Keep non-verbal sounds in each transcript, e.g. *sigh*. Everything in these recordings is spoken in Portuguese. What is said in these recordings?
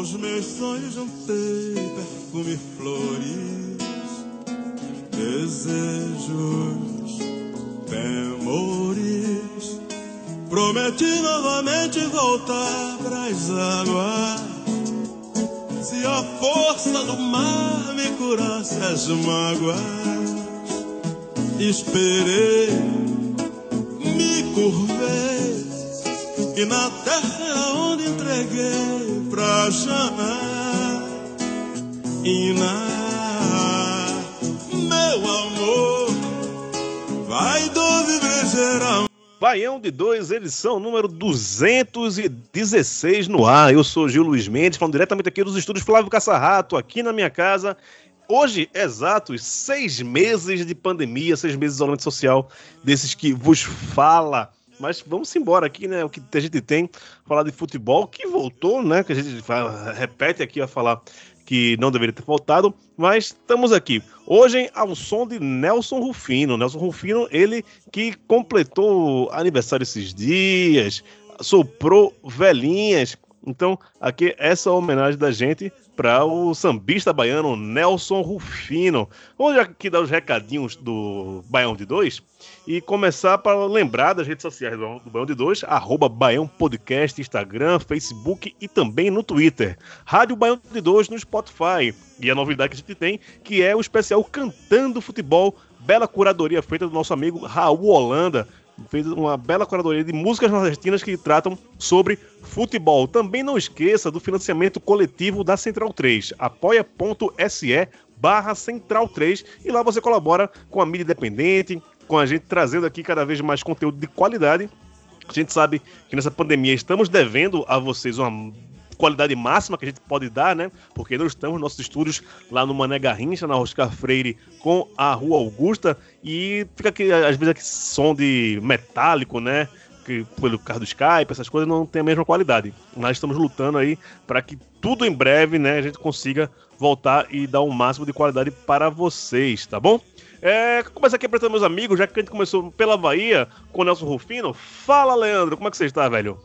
Aos meus sonhos juntei perfume e flores, desejos, temores. Prometi novamente voltar pras águas. Se a força do mar me curasse as mágoas, esperei, me curvei e na terra onde entreguei chamar Iná, meu amor, vai do viver geral. Baião de 2, edição número 216 no ar. Eu sou Gil Luiz Mendes, falando diretamente aqui dos estúdios Flávio Caçarrato, aqui na minha casa. Hoje, exatos seis meses de pandemia, seis meses de isolamento social, desses que vos fala. Mas vamos embora aqui, né? O que a gente tem, falar de futebol, que voltou, né? Que a gente fala- repete aqui a falar que não deveria ter voltado, mas estamos aqui. Hoje, ao som de Nelson Rufino. Nelson Rufino, ele que completou aniversário esses dias, soprou velhinhas. Então, aqui essa homenagem da gente para o sambista baiano Nelson Rufino. Vamos aqui dar os recadinhos do Baião de Dois e começar para lembrar das redes sociais do do Baião de Dois, arroba Baião Podcast, Instagram, Facebook e também no Twitter. Rádio Baião de Dois no Spotify. E a novidade que a gente tem, que é o especial Cantando Futebol, bela curadoria feita do nosso amigo Raul Holanda. Fez uma bela curadoria de músicas nordestinas que tratam sobre futebol. Também não esqueça do financiamento coletivo da Central 3, apoia.se barra Central 3 e lá você colabora com a mídia independente, com a gente trazendo aqui cada vez mais conteúdo de qualidade. A gente sabe que nessa pandemia estamos devendo a vocês uma qualidade máxima que a gente pode dar, né? Porque nós estamos nos nossos estúdios lá no Mané Garrincha, na Oscar Freire, com a Rua Augusta, e fica aqui, às vezes, aquele som de metálico, né? Que pelo carro do Skype, essas coisas não tem a mesma qualidade. Nós estamos lutando aí para que tudo em breve, né, a gente consiga voltar e dar um máximo de qualidade para vocês, tá bom? É, começar aqui apresentando meus amigos, já que a gente começou pela Bahia com o Nelson Rufino. Fala, Leandro, como é que você está, velho?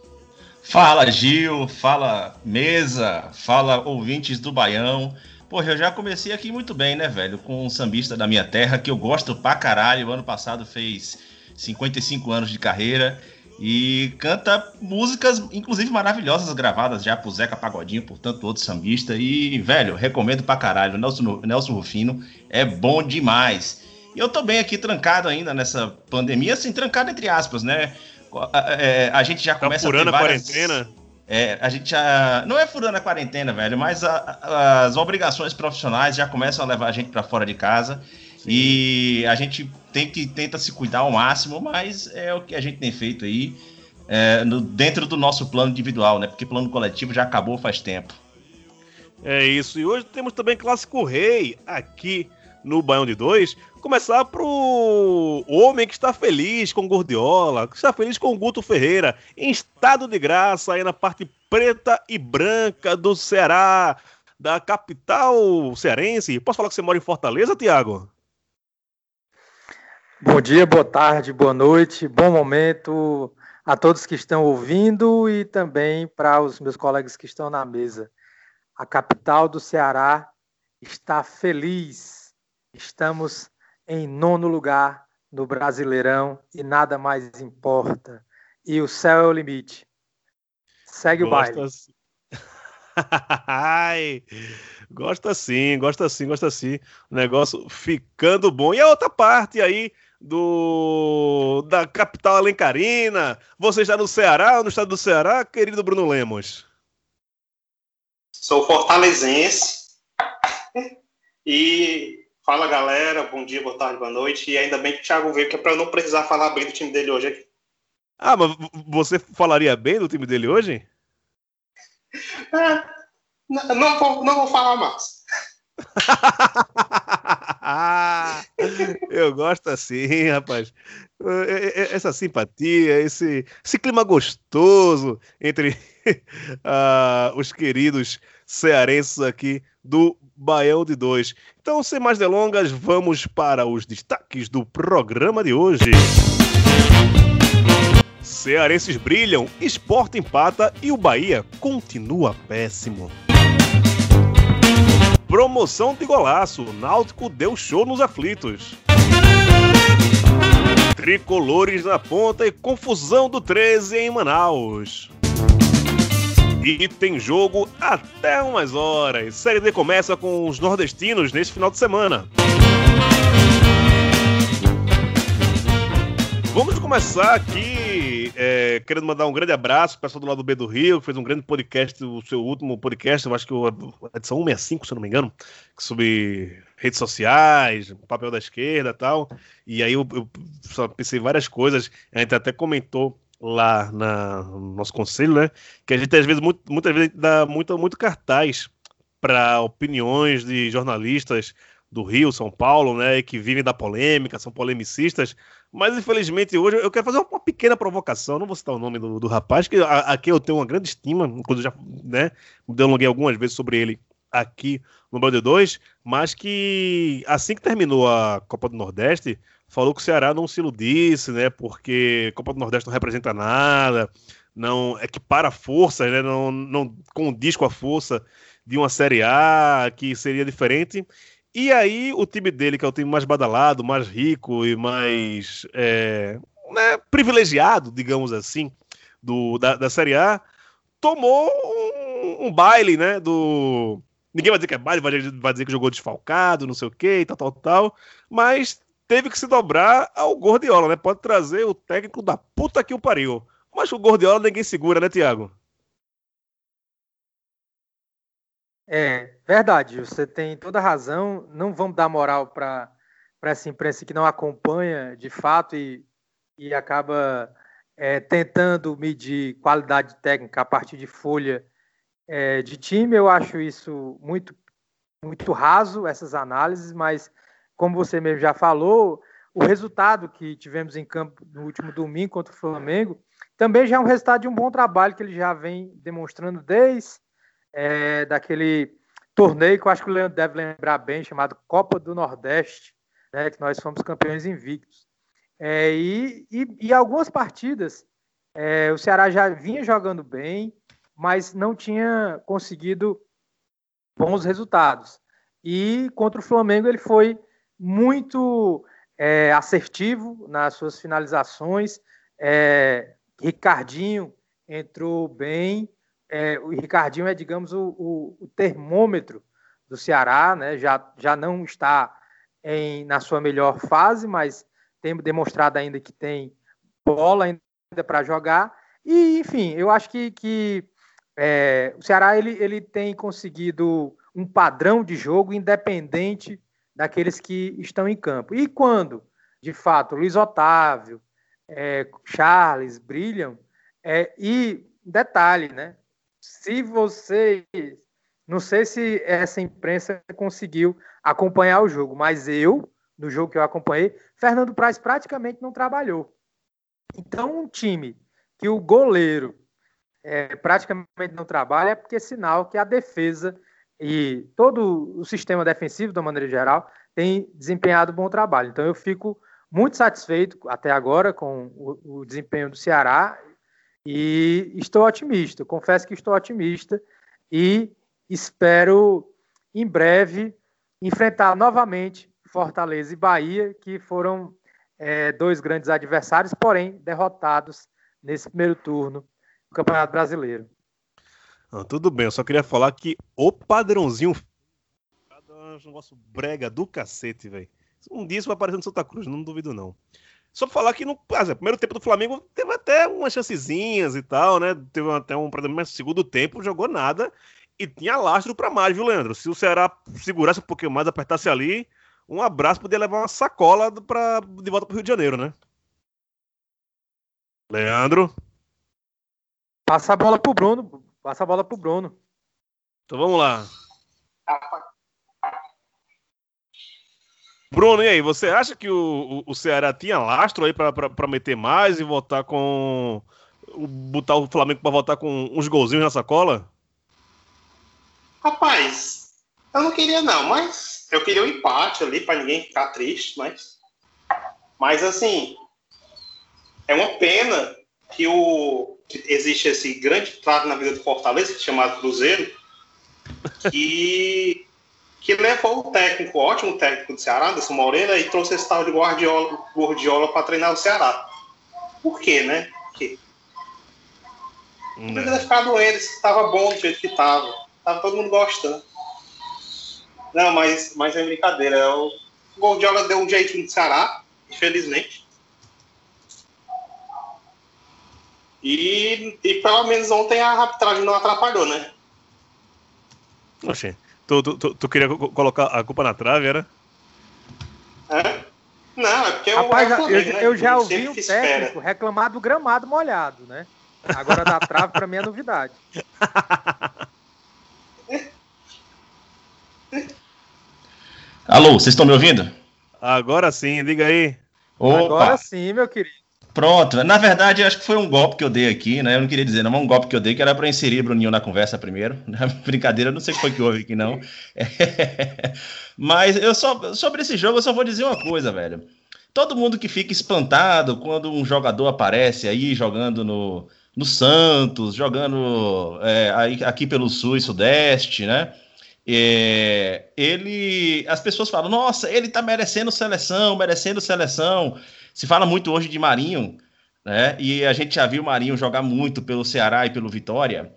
Fala Gil, fala mesa, fala ouvintes do Baião. Porra, eu já comecei aqui muito bem, né, velho? Com um sambista da minha terra que eu gosto pra caralho. O ano passado fez 55 anos de carreira e canta músicas, inclusive maravilhosas, gravadas já por Zeca Pagodinho, por tanto outro sambista. E, velho, recomendo pra caralho. Nelson, Nelson Rufino é bom demais. E eu tô bem aqui trancado ainda nessa pandemia, assim, trancado entre aspas, né? É, a gente já Tá começa furando a várias- quarentena? é, a gente já. Não é furando a quarentena, velho, mas a- a- as obrigações profissionais já começam a levar a gente pra fora de casa. E a gente tem que tenta se cuidar ao máximo, mas é o que a gente tem feito aí é, no- dentro do nosso plano individual, né? Porque plano coletivo já acabou faz tempo. É isso. E hoje temos também Clássico Rei aqui no Baião de Dois. Começar pro homem que está feliz com Gordiola, que está feliz com Guto Ferreira, em estado de graça aí na parte preta e branca do Ceará, da capital cearense. Posso falar que você mora em Fortaleza, Tiago? Bom dia, boa tarde, boa noite, bom momento a todos que estão ouvindo e também para os meus colegas que estão na mesa. A capital do Ceará está feliz. Estamos em nono lugar no Brasileirão e nada mais importa. E o céu é o limite. Segue o baile. Gosta- *laughs* Ai, gosta sim, gosta sim, gosta sim. O negócio ficando bom. E a outra parte aí do da capital alencarina. Você está no Ceará, no estado do Ceará, querido Bruno Lemos? Sou fortalezense. E fala galera, bom dia, boa tarde, boa noite. E ainda bem que o Thiago veio, que é para eu não precisar falar bem do time dele hoje aqui. Ah, mas você falaria bem do time dele hoje? É, n- não, vou, não vou falar mais. *laughs* Eu gosto assim, rapaz. É- é- Essa simpatia, esse, esse clima gostoso entre *laughs* ah, os queridos cearenses aqui do Baião de Dois. Então, sem mais delongas, vamos para os destaques do programa de hoje. Cearenses brilham, Sport empata e o Bahia continua péssimo. Promoção de golaço. O Náutico deu show nos aflitos. Tricolores na ponta e confusão do 13 em Manaus. E tem jogo até umas horas. Série D começa com os nordestinos neste final de semana. Vamos começar aqui é, querendo mandar um grande abraço para o pessoal do lado B do Rio, que fez um grande podcast, o seu último podcast, eu acho que a edição 165, se eu não me engano, sobre redes sociais, papel da esquerda e tal. E aí eu, eu só pensei várias coisas, a gente até comentou lá na, no nosso conselho, né? Que a gente às vezes, muito, muitas vezes, dá muito, muito cartaz para opiniões de jornalistas do Rio, São Paulo, né? Que vivem da polêmica, são polemicistas. Mas infelizmente hoje eu quero fazer uma pequena provocação. Não vou citar o nome do, do rapaz, que aqui eu tenho uma grande estima, inclusive já né, me delonguei algumas vezes sobre ele aqui no Band 2, mas que assim que terminou a Copa do Nordeste, falou que o Ceará não se iludisse, né? Porque Copa do Nordeste não representa nada, não equipara forças, né? Não, não condiz com a força de uma Série A, que seria diferente. E aí, o time dele, que é o time mais badalado, mais rico e mais é, né, privilegiado, digamos assim, do, da, da Série A, tomou um, um baile, né? Do. Ninguém vai dizer que é baile, vai, dizer que jogou desfalcado, não sei o que, tal, tal, tal. Mas teve que se dobrar ao Gordiola, né? Pode trazer o técnico da puta que o pariu. Mas o Gordiola ninguém segura, né, Tiago? É, verdade, você tem toda razão. Não vamos dar moral para essa imprensa que não acompanha de fato e, e acaba é, tentando medir qualidade técnica a partir de folha é, de time. Eu acho isso muito, muito raso, essas análises, mas como você mesmo já falou, o resultado que tivemos em campo no último domingo contra o Flamengo também já é um resultado de um bom trabalho que ele já vem demonstrando desde é, daquele torneio que eu acho que o Leandro deve lembrar bem, chamado Copa do Nordeste, né, que nós fomos campeões invictos. É, e, e, e, algumas partidas é, o Ceará já vinha jogando bem, mas não tinha conseguido bons resultados. E contra o Flamengo ele foi muito é, assertivo nas suas finalizações. É, Ricardinho entrou bem, é, o Ricardinho é, digamos, o, o, o, termômetro do Ceará, né? já, já não está em, na sua melhor fase, mas tem demonstrado ainda que tem bola ainda para jogar. E, enfim, eu acho que, que é, o Ceará ele, ele tem conseguido um padrão de jogo independente daqueles que estão em campo. E quando, de fato, Luiz Otávio, é, Charles brilham, é, e detalhe, né? se vocês. Não sei se essa imprensa conseguiu acompanhar o jogo, mas eu, no jogo que eu acompanhei, Fernando Praz praticamente não trabalhou. Então, um time que o goleiro é, praticamente não trabalha é porque é sinal que a defesa e todo o sistema defensivo, de uma maneira geral, tem desempenhado bom trabalho. Então, eu fico muito satisfeito até agora com o, o desempenho do Ceará e estou otimista, confesso que estou otimista e espero em breve enfrentar novamente Fortaleza e Bahia, que foram é, dois grandes adversários, porém derrotados nesse primeiro turno do Campeonato Brasileiro. Ah, tudo bem, eu só queria falar que o padrãozinho um negócio brega do cacete, velho. Um dia isso vai aparecer no Santa Cruz, não duvido não. Só pra falar que no primeiro tempo do Flamengo teve até umas chancezinhas e tal, né? Teve até um problema, mas segundo tempo jogou nada e tinha lastro para mais, viu, Leandro? Se o Ceará segurasse um pouquinho mais, apertasse ali, um abraço podia levar uma sacola pra, de volta pro Rio de Janeiro, né? Leandro. Passa a bola pro Bruno. Passa a bola pro Bruno. Então vamos lá. Bruno, e aí, você acha que o, o, o Ceará tinha lastro aí para meter mais e voltar com. botar o Flamengo para voltar com uns golzinhos na sacola? Rapaz, eu não queria não, mas eu queria um empate ali para ninguém ficar triste, mas. Mas assim, é uma pena que o existe esse grande prato na vida do Fortaleza, chamado Cruzeiro, que, que levou o técnico, o ótimo técnico do Ceará, Anderson Moreira, e trouxe esse tal de Guardiola, Guardiola para treinar o Ceará. Por quê, né? Por quê? Não podia ficar doente, estava bom do jeito que estava. Tava todo mundo gostando. Não, mas, mas é brincadeira. É o Guardiola deu um jeitinho no Ceará, infelizmente. E, e pelo menos ontem a arbitragem não atrapalhou, né? Oxê, tu, tu, tu, tu queria colocar a culpa na trave, era? É? Não, é porque Rapaz, eu, eu, eu, eu já ouvi um técnico reclamar do gramado molhado, né? Agora da trave para mim é novidade. Alô, vocês estão me ouvindo? Agora sim, diga aí. Opa. Agora sim, meu querido. Pronto, na verdade, acho que foi um golpe que eu dei aqui, né? Eu não queria dizer, não, um golpe que eu dei que era para inserir Bruninho na conversa primeiro. *laughs* Brincadeira, não sei o que foi que houve aqui, não. É... *laughs* Mas eu só, sobre esse jogo, eu só vou dizer uma coisa, velho. Todo mundo que fica espantado quando um jogador aparece aí jogando no, no Santos, jogando é, aí, aqui pelo Sul e Sudeste, né? É, ele, as pessoas falam, nossa, ele tá merecendo seleção, merecendo seleção. Se fala muito hoje de Marinho, né? E a gente já viu o Marinho jogar muito pelo Ceará e pelo Vitória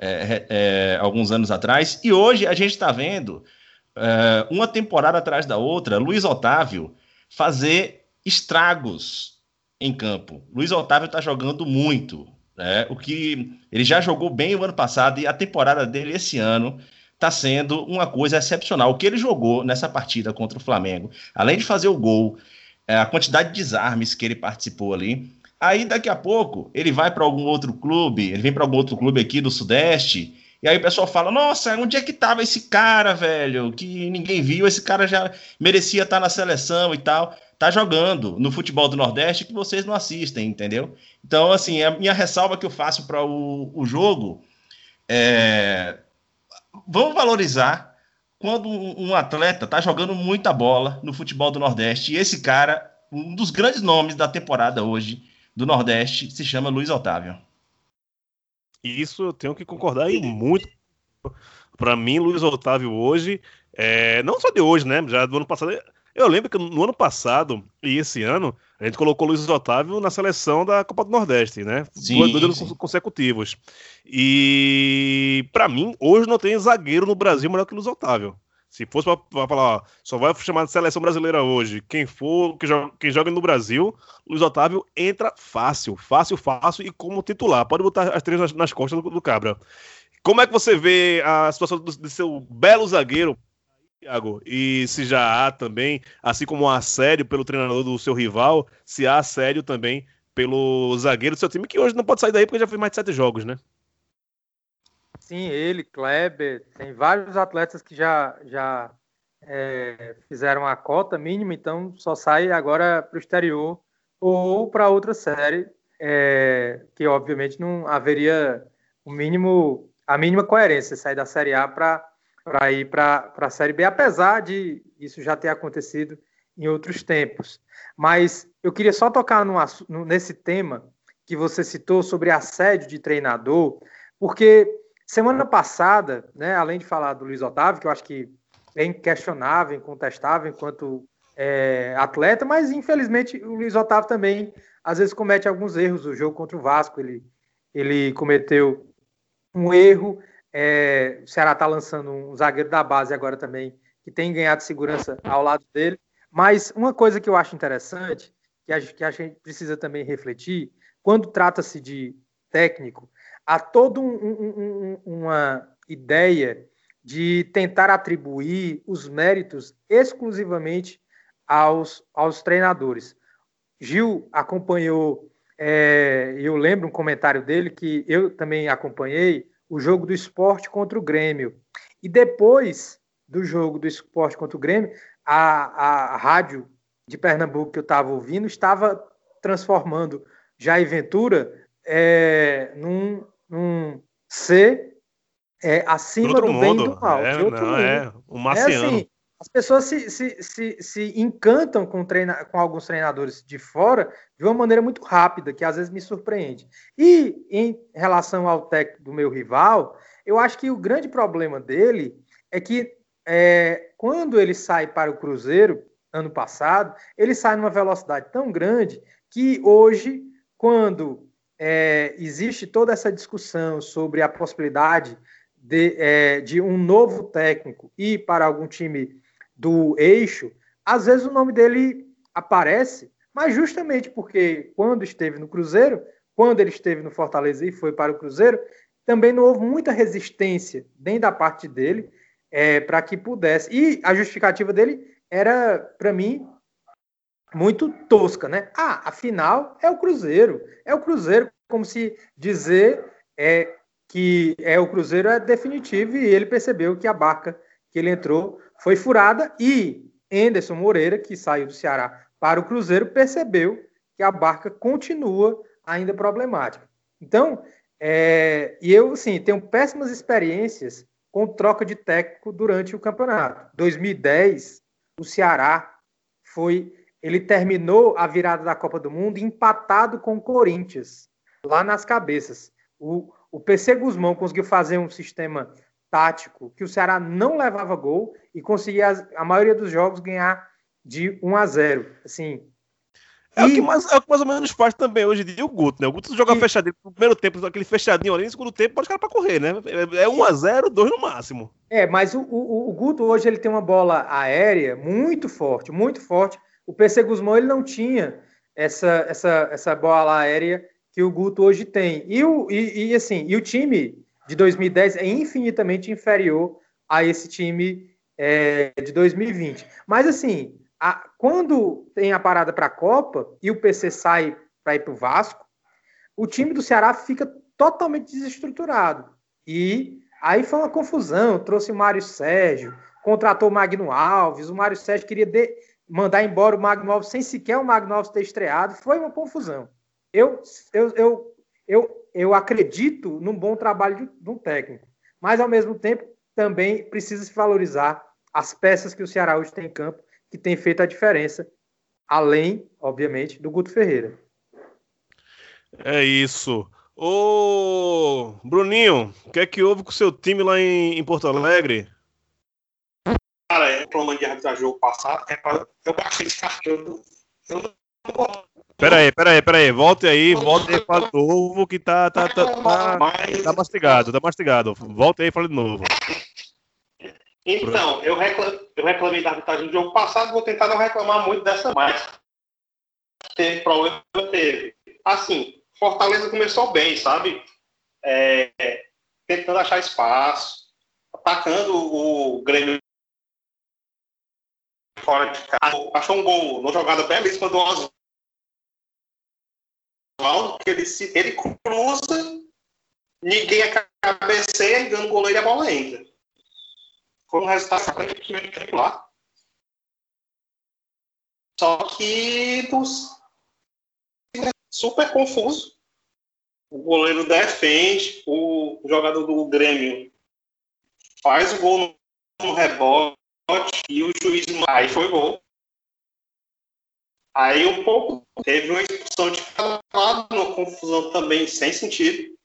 é, é, alguns anos atrás. E hoje a gente está vendo é, uma temporada atrás da outra, Luiz Otávio fazer estragos em campo. Luiz Otávio está jogando muito, né? O que ele já jogou bem o ano passado e a temporada dele esse ano está sendo uma coisa excepcional. O que ele jogou nessa partida contra o Flamengo, além de fazer o gol, é, a quantidade de desarmes que ele participou ali. Aí daqui a pouco ele vai para algum outro clube, ele vem para algum outro clube aqui do Sudeste, e aí o pessoal fala: Nossa, onde é que tava esse cara, velho? Que ninguém viu, esse cara já merecia estar tá na seleção e tal. Tá jogando no futebol do Nordeste que vocês não assistem, entendeu? Então, assim, a minha ressalva que eu faço para o, o jogo é. Vamos valorizar quando um atleta está jogando muita bola no futebol do Nordeste, e esse cara, um dos grandes nomes da temporada hoje do Nordeste, se chama Luiz Otávio. Isso eu tenho que concordar aí muito. Para mim, Luiz Otávio hoje, é, não só de hoje, né? Já do ano passado. Eu lembro que no ano passado e esse ano, a gente colocou Luiz Otávio na seleção da Copa do Nordeste, né? Sim, dois anos consecutivos. E para mim, hoje não tem zagueiro no Brasil melhor que Luiz Otávio. Se fosse para falar, só vai chamar de seleção brasileira hoje, quem for, que joga, quem joga no Brasil, Luiz Otávio entra fácil, fácil, fácil e como titular. Pode botar as três nas, nas costas do, do, Cabra. Como é que você vê a situação do, do seu belo zagueiro, Thiago? E se já há também, assim como há assédio pelo treinador do seu rival, se há assédio também pelo zagueiro do seu time, que hoje não pode sair daí porque já fez mais de sete jogos, né? Sim, ele, Kleber, tem vários atletas que já, já é, fizeram a cota mínima, então só sai agora para o exterior ou para outra série, é, que obviamente não haveria o mínimo, a mínima coerência, sair da Série A para ir para a Série B, apesar de isso já ter acontecido em outros tempos. Mas eu queria só tocar nesse tema que você citou sobre assédio de treinador, porque Semana passada, né, além de falar do Luiz Otávio, que eu acho que é inquestionável, incontestável enquanto é, atleta, mas infelizmente o Luiz Otávio também às vezes comete alguns erros. O jogo contra o Vasco, ele, ele cometeu um erro. É, o Ceará está lançando um zagueiro da base agora também, que tem ganhado segurança ao lado dele. Mas uma coisa que eu acho interessante, que a, que a gente precisa também refletir, quando trata-se de técnico, há toda um, um, uma ideia de tentar atribuir os méritos exclusivamente aos, aos treinadores. Gil acompanhou é, eu lembro um comentário dele que eu também acompanhei o jogo do esporte contra o Grêmio. E depois do jogo do esporte contra o Grêmio, a, a rádio de Pernambuco que eu estava ouvindo estava transformando Jair Ventura é, num, num C é, acima do mundo. bem e do mal. É, não, é, um marciano. É assim, as pessoas se, se, se, se encantam com, treina, com alguns treinadores de fora de uma maneira muito rápida, que às vezes me surpreende. E em relação ao técnico do meu rival, eu acho que o grande problema dele é que é, quando ele sai para o Cruzeiro, ano passado, ele sai numa velocidade tão grande que hoje, quando é, existe toda essa discussão sobre a possibilidade de, é, de um novo técnico ir para algum time do eixo, às vezes o nome dele aparece, mas justamente porque quando esteve no Cruzeiro, quando ele esteve no Fortaleza e foi para o Cruzeiro, também não houve muita resistência dentro da parte dele é, para que pudesse. E a justificativa dele era, para mim, muito tosca, né? Ah, afinal é o Cruzeiro. É o Cruzeiro, como se dizer é, que é o Cruzeiro é definitivo e ele percebeu que a barca que ele entrou foi furada e Anderson Moreira, que saiu do Ceará para o Cruzeiro, percebeu que a barca continua ainda problemática. Então, é, e eu, assim, tenho péssimas experiências com troca de técnico durante o campeonato. 2010, o Ceará foi, ele terminou a virada da Copa do Mundo empatado com o Corinthians, lá nas cabeças. O, o PC Guzmão conseguiu fazer um sistema tático que o Ceará não levava gol e conseguia a maioria dos jogos ganhar de 1 a 0. Assim, é, e... o que mais, é o que mais ou menos faz também hoje em dia o Guto, né? O Guto joga e... fechadinho no primeiro tempo, aquele fechadinho ali, no segundo tempo pode ficar para correr, né? É 1 a 0 2 no máximo. É, mas o, o, o, Guto hoje ele tem uma bola aérea muito forte, muito forte. O PC Guzmão ele não tinha essa, essa, essa bola aérea que o Guto hoje tem. E, o, e, e assim, e o time de 2010 é infinitamente inferior a esse time é, de 2020. Mas assim, a, quando tem a parada para a Copa e o PC sai para ir para o Vasco, o time do Ceará fica totalmente desestruturado. E aí foi uma confusão. Trouxe o Mário Sérgio, contratou o Magno Alves. O Mário Sérgio queria de, mandar embora o Magno Alves sem sequer o Magno Alves ter estreado. Foi uma confusão. Eu, eu, eu, eu eu acredito num bom trabalho de, de um técnico, mas ao mesmo tempo também precisa se valorizar as peças que o Ceará hoje tem em campo, que tem feito a diferença, além, obviamente, do Guto Ferreira. É isso. Ô, Bruninho, o que é que houve com o seu time lá em, em Porto Alegre? Cara, é reclamando de arbitragem jogo passado, é pra, eu baixei esse cartão. Eu não Pera aí, pera aí, pera aí. Volte aí, volte aí para novo que tá, tá, tá, tá, tá mastigado, tá mastigado. Volte aí e fale de novo. Então, eu, reclam, eu reclamei da arbitragem do jogo passado, vou tentar não reclamar muito dessa mais. Teve problema, teve. Assim, Fortaleza começou bem, sabe? É, tentando achar espaço, atacando o Grêmio fora de casa. Achou um gol numa jogada belíssima do Oswaldo que ele, se, ele cruza, ninguém cabeceia, engana o goleiro e a bola entra. Foi um resultado aparentemente lá. Só que super confuso. O goleiro defende, o jogador do Grêmio faz o gol no rebote e o juiz aí foi gol. Aí um pouco teve uma expulsão de cada lado, uma confusão também sem sentido.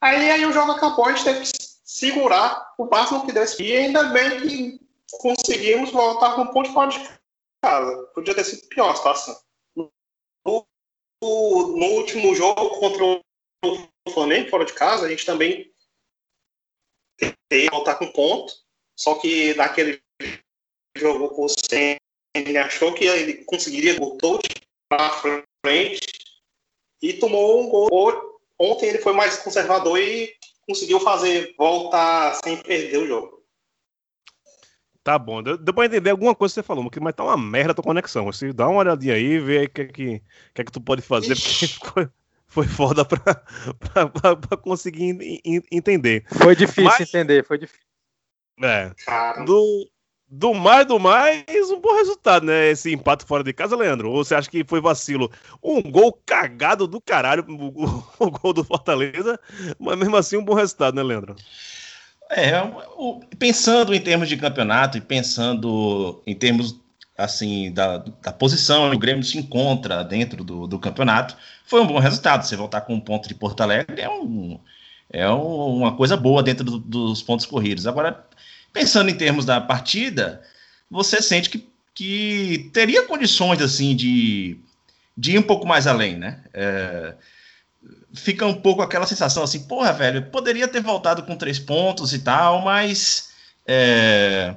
Aí, aí o jogo acabou, a gente teve que segurar o máximo que desse. E ainda bem que conseguimos voltar com um ponto fora de casa. Podia ter sido pior a situação. No, no, último jogo contra o Flamengo, fora de casa, a gente também teve que voltar com ponto. Só que naquele jogo com o ele achou que ele conseguiria o touch para frente e tomou um gol. Ontem ele foi mais conservador e conseguiu fazer voltar sem perder o jogo. Tá bom, deu, deu pra entender alguma coisa que você falou, mas tá uma merda a tua conexão. Você dá uma olhadinha aí, vê aí o que, é que, que é que tu pode fazer, porque *laughs* ficou, foi foda pra, *laughs* pra, pra, pra conseguir en- en- entender. Foi difícil Mas- entender, foi difícil. É, Cara, do, do mais do mais, um bom resultado, né? Esse empate fora de casa, Leandro. Ou você acha que foi vacilo? Um gol cagado do caralho, o, o- *laughs* gol do Fortaleza, mas mesmo assim um bom resultado, né, Leandro? É, o- pensando em termos de campeonato e pensando em termos assim da, da posição o Grêmio se encontra dentro do, do campeonato, foi um bom resultado. Você voltar com um ponto de Porto Alegre é, um, é um- uma coisa boa dentro do- dos pontos corridos. Agora, pensando em termos da partida, você sente que, que teria condições assim de, de ir um pouco mais além, né? É, fica um pouco aquela sensação assim, porra, velho, poderia ter voltado com três pontos e tal, mas é,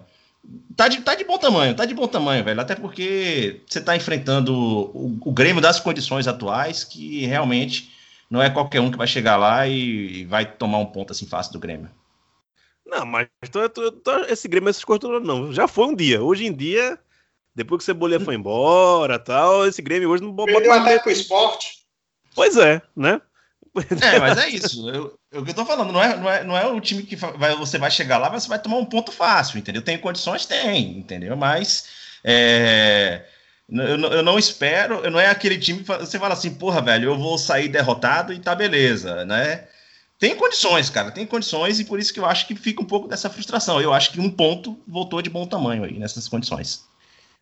tá, de, tá de bom tamanho, tá de bom tamanho, velho. Até porque você tá enfrentando o, o Grêmio das condições atuais, que realmente não é qualquer um que vai chegar lá e, e vai tomar um ponto assim fácil do Grêmio. Não, mas tô- tô- tô- esse Grêmio, essas coisas todas não. Já foi um dia. Hoje em dia, depois que o Cebolinha foi embora tal, esse Grêmio hoje não bota perdeu mais até pro esporte. Pois é, né? É, mas é isso. Eu, eu, o que eu tô falando, não é, não é, não é o time que vai, você vai chegar lá, você vai tomar um ponto fácil, entendeu? Tem condições? Tem, entendeu? Mas é, eu, não- eu não espero, não é aquele time que você fala assim, porra, velho, eu vou sair derrotado e tá beleza, né? Tem condições, cara, tem condições, e por isso que eu acho que fica um pouco dessa frustração. Eu acho que um ponto voltou de bom tamanho aí nessas condições.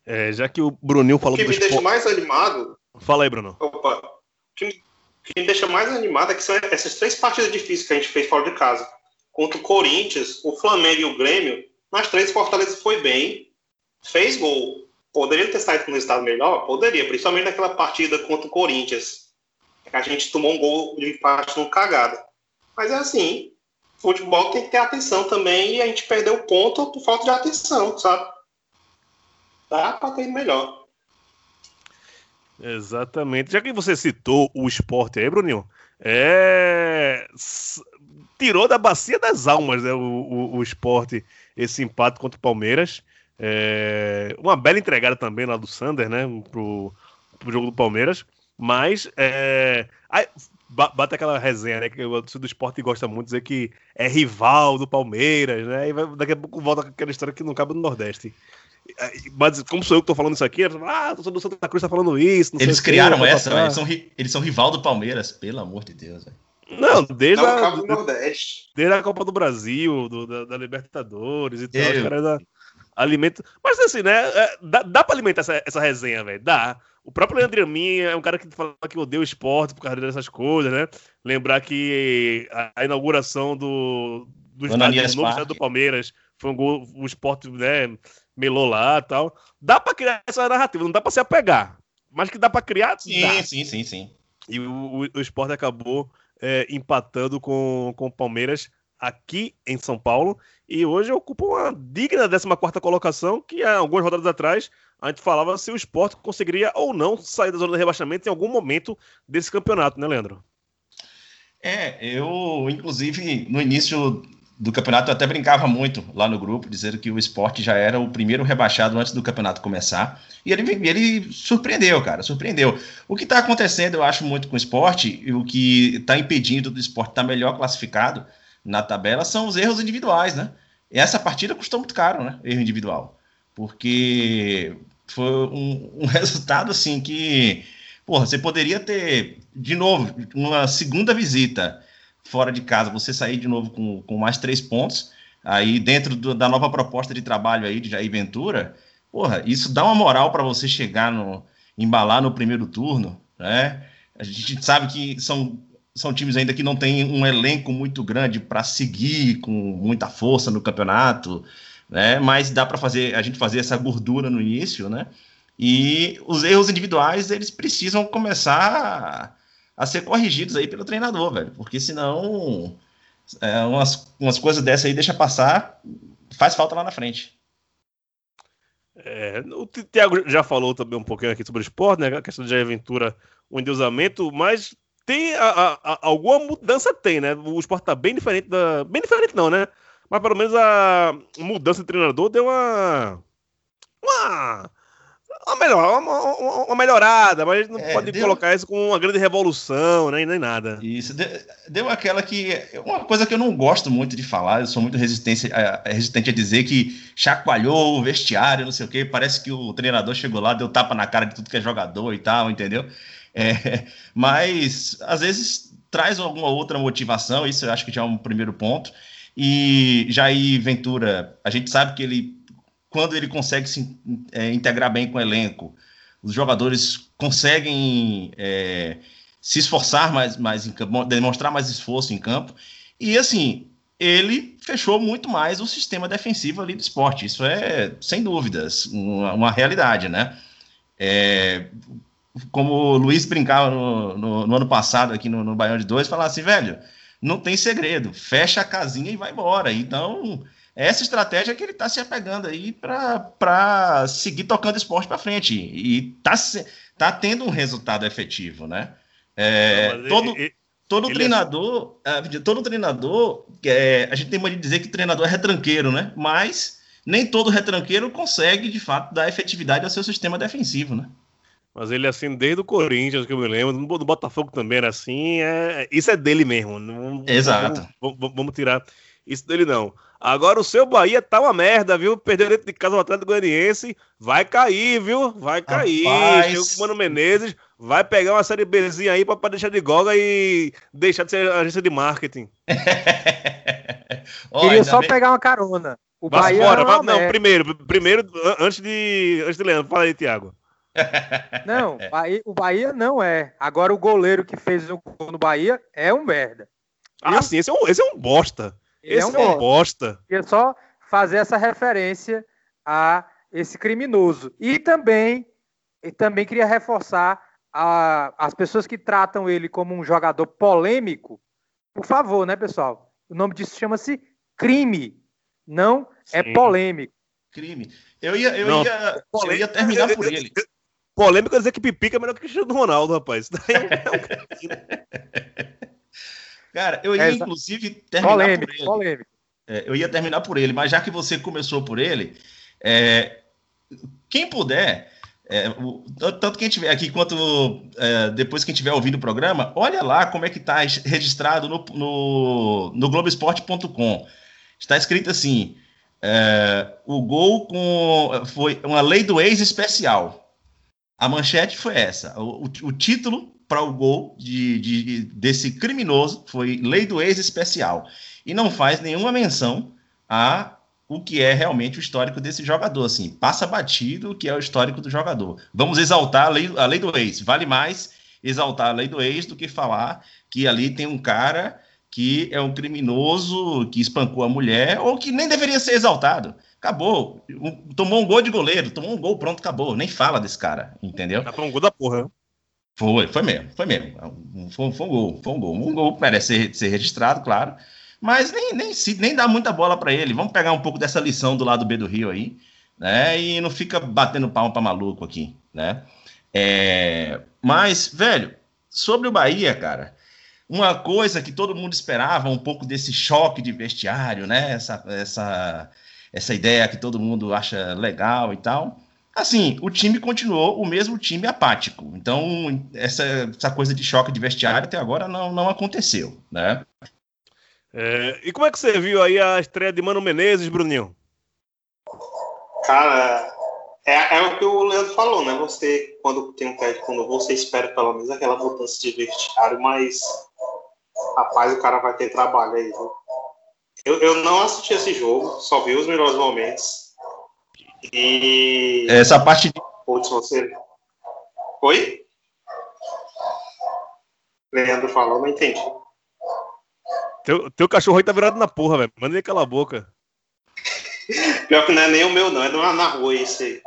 É, já que o Bruninho O falou que me deixa esporte. mais animado Fala aí, Bruno. Opa. O que, me- o que me deixa mais animado é que são essas três partidas difíceis que a gente fez fora de casa. Contra o Corinthians, o Flamengo e o Grêmio, nas três Fortaleza foi bem, fez gol. Poderia ter saído com um resultado melhor? Poderia, principalmente naquela partida contra o Corinthians. A gente tomou um gol de empate no cagada. Mas é assim, futebol tem que ter atenção também e a gente perdeu o ponto por falta de atenção, sabe? Dá pra ter melhor. Exatamente. Já que você citou o esporte aí, Bruninho, é... tirou da bacia das almas né, o, o, o esporte esse empate contra o Palmeiras. É... Uma bela entregada também lá do Sander, né? Pro, pro jogo do Palmeiras. Mas é... bate aquela resenha, né? Que o torcedor do esporte gosta muito de dizer que é rival do Palmeiras, né? E vai- daqui a pouco volta com aquela história que não cabe no Nordeste. Mas como sou eu que tô falando isso aqui, ah, o torcedor do Santa Cruz tá falando isso. Eles criaram blá, blá, essa, blá. velho, eles são, eles são rival do Palmeiras, pelo amor de Deus, velho. Não, desde, Não, a, Nordeste. desde a Copa do Brasil, do- da, da Libertadores e tal, Eu- os caras da- alimentam. Mas assim, né? é, Dá, dá pra alimentar essa, essa resenha, velho. Dá. O próprio Leandro Amin é um cara que fala que odeia o esporte por causa dessas coisas, né? Lembrar que a, inauguração do, do, estádio, do novo estádio do Palmeiras foi um gol, o esporte, né? Melou lá e tal. Dá pra criar essa narrativa, não dá pra se apegar. Mas que dá pra criar, Sim, dá. sim, sim, sim. E o, o, o Sport acabou é, empatando com, com o Palmeiras aqui em São Paulo. E hoje ocupa uma digna 14 colocação, que há algumas rodadas atrás a gente falava se o Sport conseguiria ou não sair da zona de rebaixamento em algum momento desse campeonato, né, Leandro? É, eu, inclusive, no início do campeonato, eu até brincava muito lá no grupo, dizendo que o esporte já era o primeiro rebaixado antes do campeonato começar. E ele, ele surpreendeu, cara, surpreendeu. O que está acontecendo, eu acho, muito com o esporte, e o que está impedindo do esporte estar melhor classificado na tabela são os erros individuais, né? Essa partida custou muito caro, né? Erro individual. Porque foi um, um *laughs* resultado assim que Porra, você poderia ter, de novo, uma segunda visita fora de casa, você sair de novo com, com mais três pontos, aí dentro do- da nova proposta de trabalho aí de Jair Ventura, porra, isso dá uma moral para você chegar no, embalar no primeiro turno, né? A gente sabe que são, são times ainda que não têm um elenco muito grande para seguir com muita força no campeonato, né? Mas dá para fazer a gente fazer essa gordura no início, né? E os erros individuais, eles precisam começar a, ser corrigidos aí pelo treinador, velho. Porque senão é, umas, umas coisas dessas aí deixa passar, faz falta lá na frente. É, o Thiago já falou também um pouquinho aqui sobre o esporte, né? A questão de Jair Ventura, o endeusamento, mas tem a- a- a- alguma mudança tem, né? O esporte tá bem diferente da. Bem diferente não, né? Mas pelo menos a mudança de treinador deu uma. Uma. Uma, melhor, uma, uma, uma melhorada, mas a gente não É, pode deu- colocar isso como uma grande revolução, né, nem nada. Isso, de- deu aquela que. Uma coisa que eu não gosto muito de falar, eu sou muito resistente a, resistente a dizer que chacoalhou o vestiário, não sei o quê. Parece que o treinador chegou lá, deu tapa na cara de tudo que é jogador e tal, entendeu? É, *laughs* mas às vezes traz alguma outra motivação, isso eu acho que já é um primeiro ponto. E Jair Ventura, a gente sabe que ele, quando ele consegue se é, integrar bem com o elenco, os jogadores conseguem é, se esforçar mais, mais em campo, demonstrar mais esforço em campo. E assim, ele fechou muito mais o sistema defensivo ali do esporte. Isso é, sem dúvidas, uma, uma realidade, né? É, como o Luiz brincava no, no- no ano passado aqui no, no Baião de Dois, falava assim, velho, não tem segredo, fecha a casinha e vai embora. Então, é essa estratégia que ele está se apegando aí para seguir tocando esporte para frente. E está tá tendo um resultado efetivo, né? É, Não, todo, ele- todo ele é- treinador, ah, todo treinador, é, a gente tem mania de dizer que treinador é retranqueiro, né? Mas nem todo retranqueiro consegue, de fato, dar efetividade ao seu sistema defensivo, né? Mas ele é assim desde o Corinthians, que eu me lembro, no do Botafogo também era assim. É... Isso é dele mesmo. Não, Exato. Vamos, vamos- tirar isso dele, não. Agora o seu Bahia tá uma merda, viu? Perdeu dentro de casa o Atlético Goianiense. Vai cair, viu? Vai cair. O Mano Menezes. Vai pegar uma série Bzinha aí pra, pra deixar de goga e deixar de ser agência de marketing. *laughs* Queria só bem- pegar uma carona. O Bahia fora. é não, merda. primeiro, primeiro, an- antes de, antes de Leandro. Fala aí, Thiago. Não, *laughs* Bahia- o Bahia não é. Agora o goleiro que fez o gol no Bahia é um merda. Ah, Viu? sim, esse é um, esse é um bosta. Ele esse é um é um bosta. Queria só fazer essa referência a esse criminoso. E também, e também queria reforçar a- as pessoas que tratam ele como um jogador polêmico. Por favor, né, pessoal? O nome disso chama-se crime, não é Sim. polêmico. crime. Eu ia, eu Não, ia, eu ia terminar por ele. Polêmico é dizer que Pipica é melhor que o Cristiano Ronaldo, rapaz. Isso daí é um- *laughs* Cara, eu ia, É, inclusive, terminar Polêmico, por ele. polêmico. É, eu ia terminar por ele, mas já que você começou por ele, é, quem puder, é, o- tanto quem estiver aqui quanto é, depois quem estiver ouvindo o programa, olha lá como é que está registrado no, no, no Globoesporte.com. Está escrito assim: é, o gol com foi uma lei do ex especial. A manchete foi essa. O, o- o título para o gol de, de- desse criminoso foi lei do ex especial e não faz nenhuma menção a o que é realmente o histórico desse jogador. Assim, passa batido o que é o histórico do jogador. Vamos exaltar a lei, a lei do ex. Vale mais exaltar a lei do ex do que falar que ali tem um cara que é um criminoso que espancou a mulher ou que nem deveria ser exaltado. Acabou. Tomou um gol de goleiro, tomou um gol, pronto, acabou. Nem fala desse cara, entendeu? Com um gol da porra. Foi, foi mesmo, foi mesmo. Foi, foi um gol, foi um gol. Um gol merece ser, ser registrado, claro. Mas nem, nem, se, nem dá muita bola para ele. Vamos pegar um pouco dessa lição do lado B do Rio aí, né? E não fica batendo palma para maluco aqui, né? É, mas, velho, sobre o Bahia, cara, uma coisa que todo mundo esperava, um pouco desse choque de vestiário, né? Essa, essa, essa ideia que todo mundo acha legal e tal. Assim, o time continuou o mesmo time apático. Então, essa, essa coisa de choque de vestiário até agora não, não aconteceu, né? É, e como é que você viu aí a estreia de Mano Menezes, Bruninho? Cara, é, é o que o Leandro falou, né? Você, quando tem um técnico, quando você espera pelo menos aquela mudança de vestiário, mas rapaz, o cara vai ter trabalho aí, viu? Eu, eu não assisti esse jogo, só vi os melhores momentos. E. Essa parte de Putz, você. Oi? Leandro falou, não entendi. Teu, teu cachorro aí tá virado na porra, velho. Manda ele calar a boca. *laughs* Pior que não é nem o meu, não, é do- na rua isso aí.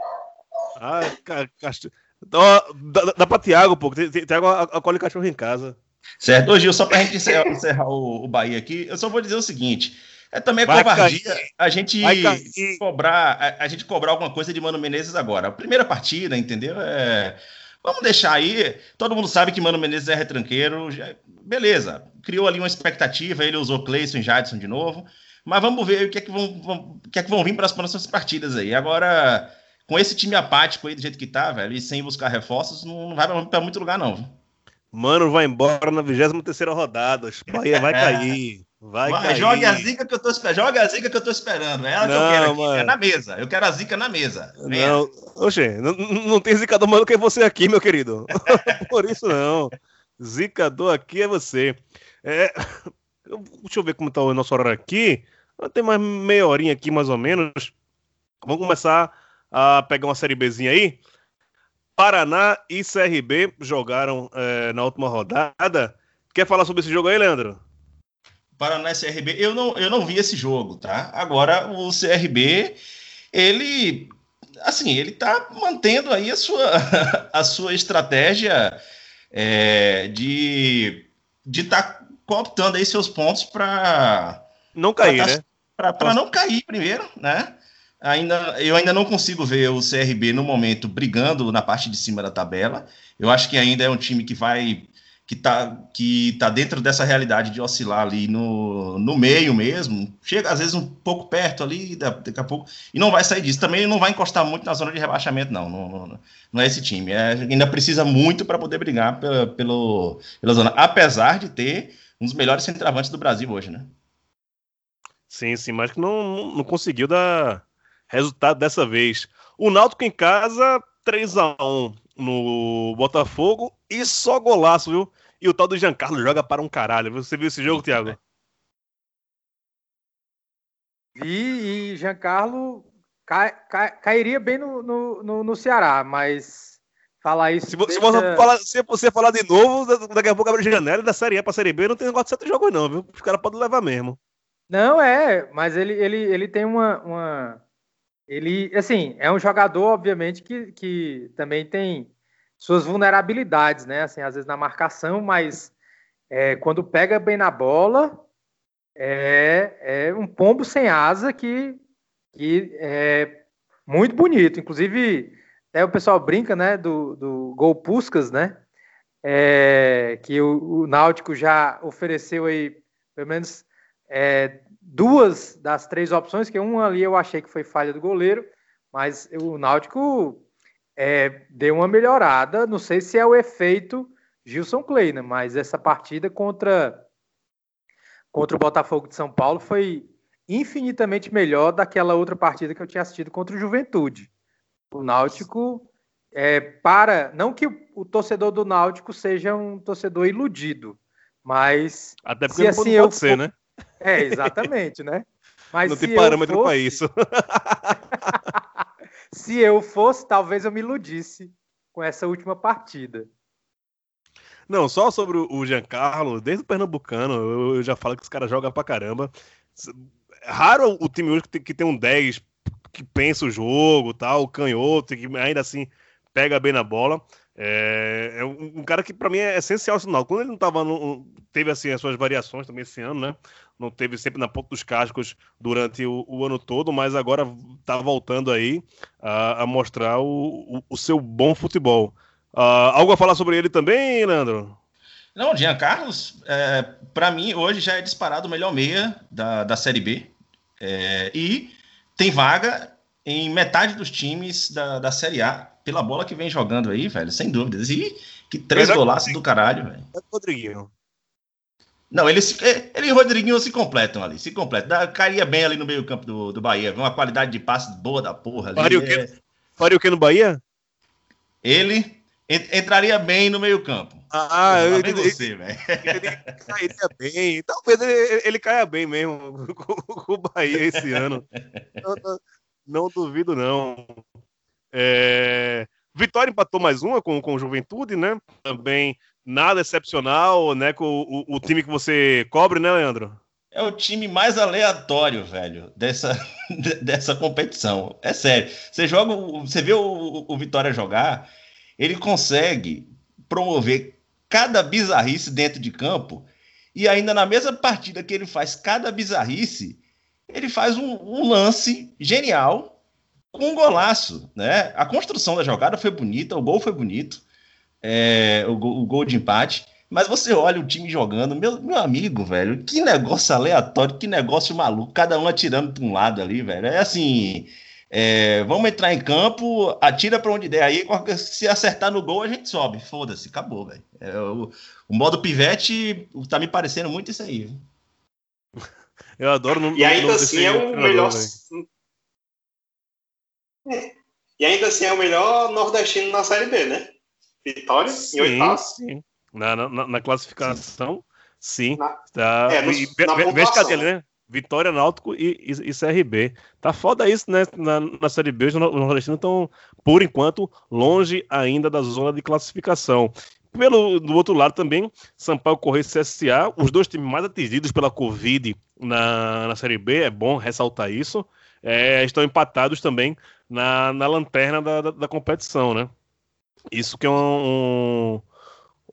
Ah, ca, cachorro. Ó, dá, dá pra Thiago, pô. que Ti- Thiago a- acolhe cachorro em casa. Certo, ô Gil, só para a gente encerrar, encerrar o, o Bahia aqui, eu só vou dizer o seguinte: é também Vai covardia a gente cair. cobrar, a, a gente cobrar alguma coisa de Mano Menezes agora. A primeira partida, entendeu? É, vamos deixar aí. Todo mundo sabe que Mano Menezes é retranqueiro, já- beleza. Criou ali uma expectativa, ele usou Cleison e Jadson de novo. Mas vamos ver o que é que vão, vão, o que é que vão vir para as próximas partidas aí. Agora, com esse time apático aí do jeito que tá, velho, e sem buscar reforços, não vai para muito lugar, não. Mano, vai embora na 23 rodada. Bahia vai cair. Vai, vai cair. Joga a zica que eu tô esperando. Joga a zica que eu tô esperando. É ela não, que eu quero aqui. Mano. É na mesa. Eu quero a zica na mesa. Venha. Não, oxe, não, não tem zicador maior que você aqui, meu querido. *laughs* Por isso não. Zicador aqui é você. É, deixa eu ver como tá o nosso horário aqui. Tem mais meia horinha aqui, mais ou menos. Vamos começar a pegar uma série Bzinha aí. Paraná e CRB jogaram é, na última rodada. Quer falar sobre esse jogo aí, Leandro? Paraná e CRB, eu não, eu não vi esse jogo, tá? Agora, o CRB, ele, assim, ele tá mantendo aí a sua, *laughs* a sua estratégia é, de de estar tá cooptando aí seus pontos para não cair, tá, né? Para não cair primeiro, né? Ainda, eu ainda não consigo ver o CRB no momento brigando na parte de cima da tabela. Eu acho que ainda é um time que vai que está que tá dentro dessa realidade de oscilar ali no, no meio mesmo, chega às vezes um pouco perto ali, daqui a pouco, e não vai sair disso. Também não vai encostar muito na zona de rebaixamento, não. Não, não, não é esse time. É, ainda precisa muito para poder brigar pela, pelo, pela zona, apesar de ter um dos melhores centravantes do Brasil hoje, né? Sim, sim, mas que não, não conseguiu dar resultado dessa vez. O Náutico em casa, 3 a 1 no Botafogo e só golaço, viu? E o tal do Giancarlo joga para um caralho. Você viu esse jogo, Thiago? Vi e Giancarlo cai, cai, cairia bem no, no, no, no, Ceará, mas falar isso. Se, deixa... se, você falar, se você falar de novo, daqui a pouco abre a janela da Série A para Série B, não tem negócio de sete jogos, não, viu? Os caras podem levar mesmo. Não, é, mas ele, ele, ele tem uma, uma ele, assim, é um jogador, obviamente, que, que também tem suas vulnerabilidades, né? Assim, às vezes na marcação, mas é, quando pega bem na bola, é, é um pombo sem asa que, que é muito bonito. Inclusive, até o pessoal brinca, né, do, do gol Puscas, né? É, que o, o Náutico já ofereceu aí, pelo menos, é, duas das três opções, que uma ali eu achei que foi falha do goleiro, mas o Náutico é, deu uma melhorada. Não sei se é o efeito Gilson Kleina, mas essa partida contra, contra o Botafogo de São Paulo foi infinitamente melhor daquela outra partida que eu tinha assistido contra o Juventude. O Náutico é, para. Não que o, o torcedor do Náutico seja um torcedor iludido, mas. Até porque se, assim, não pode eu, ser, né? É, exatamente, né? Mas não tem parâmetro fosse... para isso. *laughs* se eu fosse, talvez eu me iludisse com essa última partida. Não, só sobre o Giancarlo, desde o Pernambucano, eu, já falo que os caras jogam pra caramba. Raro o time hoje que tem, que tem um 10 que pensa o jogo, tal, o canhoto, que ainda assim pega bem na bola. É, é um, um, cara que para mim é essencial sinal. Quando ele não tava no, teve assim as suas variações também esse ano, né? Não teve sempre na ponta dos cascos durante o, o ano todo, mas agora tá voltando aí a, a mostrar o, o, o, seu bom futebol. Uh, algo a falar sobre ele também, Leandro? Não, Jean Carlos, é, para mim, hoje já é disparado o melhor meia da, da Série B. É, e tem vaga em metade dos times da, da Série A pela bola que vem jogando aí, velho, sem dúvidas. E que três golaços do caralho, velho. É Rodriguinho. Não, eles, ele e o Rodriguinho se completam ali, se completam. Da, cairia bem ali no meio campo do, do Bahia, uma qualidade de passe boa da porra. Ali, faria, o que, é... faria o que no Bahia? Ele entraria bem no meio campo. Ah, eu entendi. Você, velho. Ele cairia bem. Talvez ele, ele caia bem mesmo *laughs* com, com o Bahia esse ano. *laughs* Não, não, não duvido, não. É... Vitória empatou mais uma com, com Juventude, né? Também nada excepcional, né? Com o, o, time que você cobre, né, Leandro? É o time mais aleatório, velho, dessa, *laughs* dessa competição. É sério. Você joga, você vê o, o Vitória jogar, ele consegue promover cada bizarrice dentro de campo e ainda na mesma partida que ele faz cada bizarrice, ele faz um, um lance genial um golaço, né? A construção da jogada foi bonita, o gol foi bonito, é, o, gol, o, gol, de empate, Mas você olha o time jogando, meu, meu amigo, velho, que negócio aleatório, que negócio maluco, cada um atirando para um lado ali, velho. É assim, é, vamos entrar em campo, atira para onde der. Aí, se acertar no gol, a gente sobe. Foda-se, acabou, velho. É, o, o, modo pivete tá me parecendo muito isso aí. *laughs* Eu adoro no, E ainda assim é o melhor. E ainda assim é o melhor nordestino na Série B, né? Vitória sim, em oitavo. Sim. Na, na, na classificação, sim. Na, tá, é, no, e, cadê, né? Vitória, Náutico e, e, e, CRB. Tá foda isso, né? Na, na Série B, os nordestinos estão, por enquanto, longe ainda da zona de classificação. Pelo do outro lado também, Sampaio Correia e CSA, os dois times mais atingidos pela Covid na, na Série B, é bom ressaltar isso, é, estão empatados também na, na lanterna da, da, da competição, né? Isso que é um, um,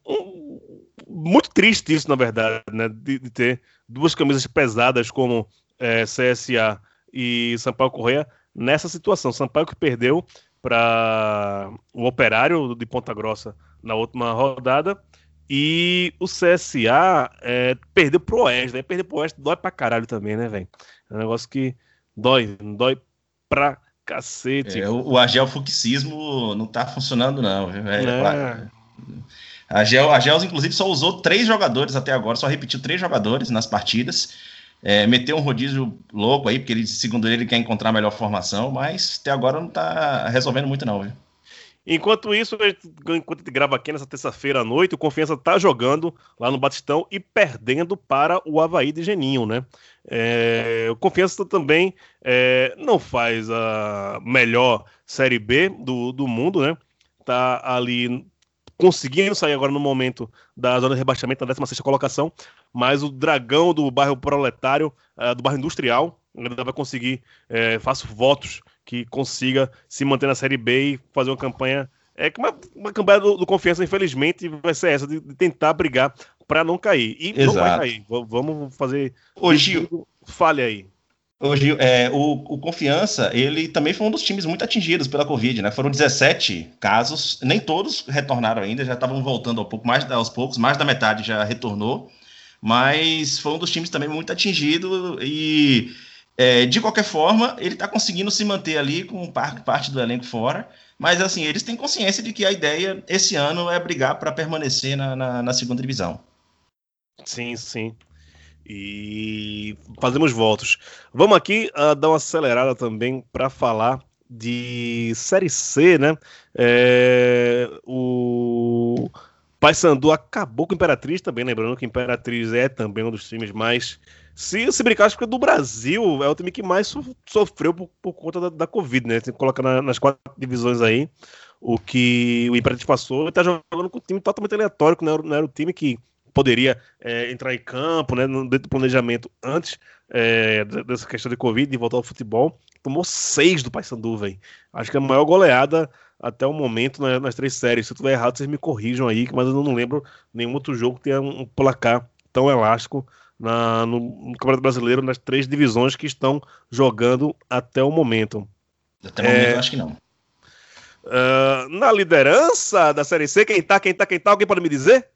um, muito triste isso, na verdade, né? De, de ter duas camisas pesadas como é, CSA e Sampaio Correia nessa situação. Sampaio que perdeu para o Operário de Ponta Grossa na última rodada. E o CSA é, perdeu pro Oeste, né? Perder pro Oeste dói pra caralho também, né, velho? É um negócio que dói, dói pra cacete. É, o, o Agel Fuxismo não tá funcionando, não, viu? É, é. A Gel, a Gels, inclusive, só usou três jogadores até agora, só repetiu três jogadores nas partidas. É, meteu um rodízio louco aí, porque ele, segundo ele, quer encontrar a melhor formação, mas até agora não tá resolvendo muito, não, viu? Enquanto isso, enquanto grava aqui nessa terça-feira à noite, o Confiança tá jogando lá no Batistão e perdendo para o Havaí de Geninho, né? É, o Confiança também é, não faz a melhor Série B do, do mundo, né? Tá ali conseguindo sair agora no momento da zona de rebaixamento, na 16 colocação, mas o dragão do bairro proletário, uh, do bairro industrial, ainda vai conseguir, é, faço votos que consiga se manter na Série B e fazer uma campanha. É que uma, uma campanha do, do, confiança, infelizmente, vai ser essa, de, de tentar brigar para não cair. E Exato. não vai cair. V vamos fazer. Hoje. Fale aí. Hoje, é, o, o, Confiança, ele também foi um dos times muito atingidos pela Covid, né? Foram 17 casos, nem todos retornaram ainda, já estavam voltando ao pouco, mais aos poucos, mais da metade já retornou, mas foi um dos times também muito atingido e é, de qualquer forma, ele está conseguindo se manter ali com parte do elenco fora. Mas assim, eles têm consciência de que a ideia esse ano é brigar para permanecer na, na, na, segunda divisão. Sim, sim. E fazemos votos. Vamos aqui uh, dar uma acelerada também para falar de Série C, né? É, o Paysandu acabou com o Imperatriz também, lembrando que Imperatriz é também um dos times mais se, se brincar, acho que do Brasil é o time que mais sofreu por, por conta da, da Covid, né? Você coloca na, nas quatro divisões aí o que o Imperatriz passou e tá jogando com um time totalmente aleatório, que não era, não era o time que poderia é, entrar em campo, né, dentro do planejamento antes é, dessa questão de Covid, de voltar ao futebol. Tomou seis do Paysandu, velho. Acho que é a maior goleada até o momento nas, nas três séries. Se eu estiver errado, vocês me corrijam aí, mas eu não lembro nenhum outro jogo que tenha um placar tão elástico na, no, no, Campeonato Brasileiro nas três divisões que estão jogando até o momento. Até o momento, é, acho que não. Uh, na liderança da Série C, quem tá, quem tá, quem tá? Alguém pode me dizer?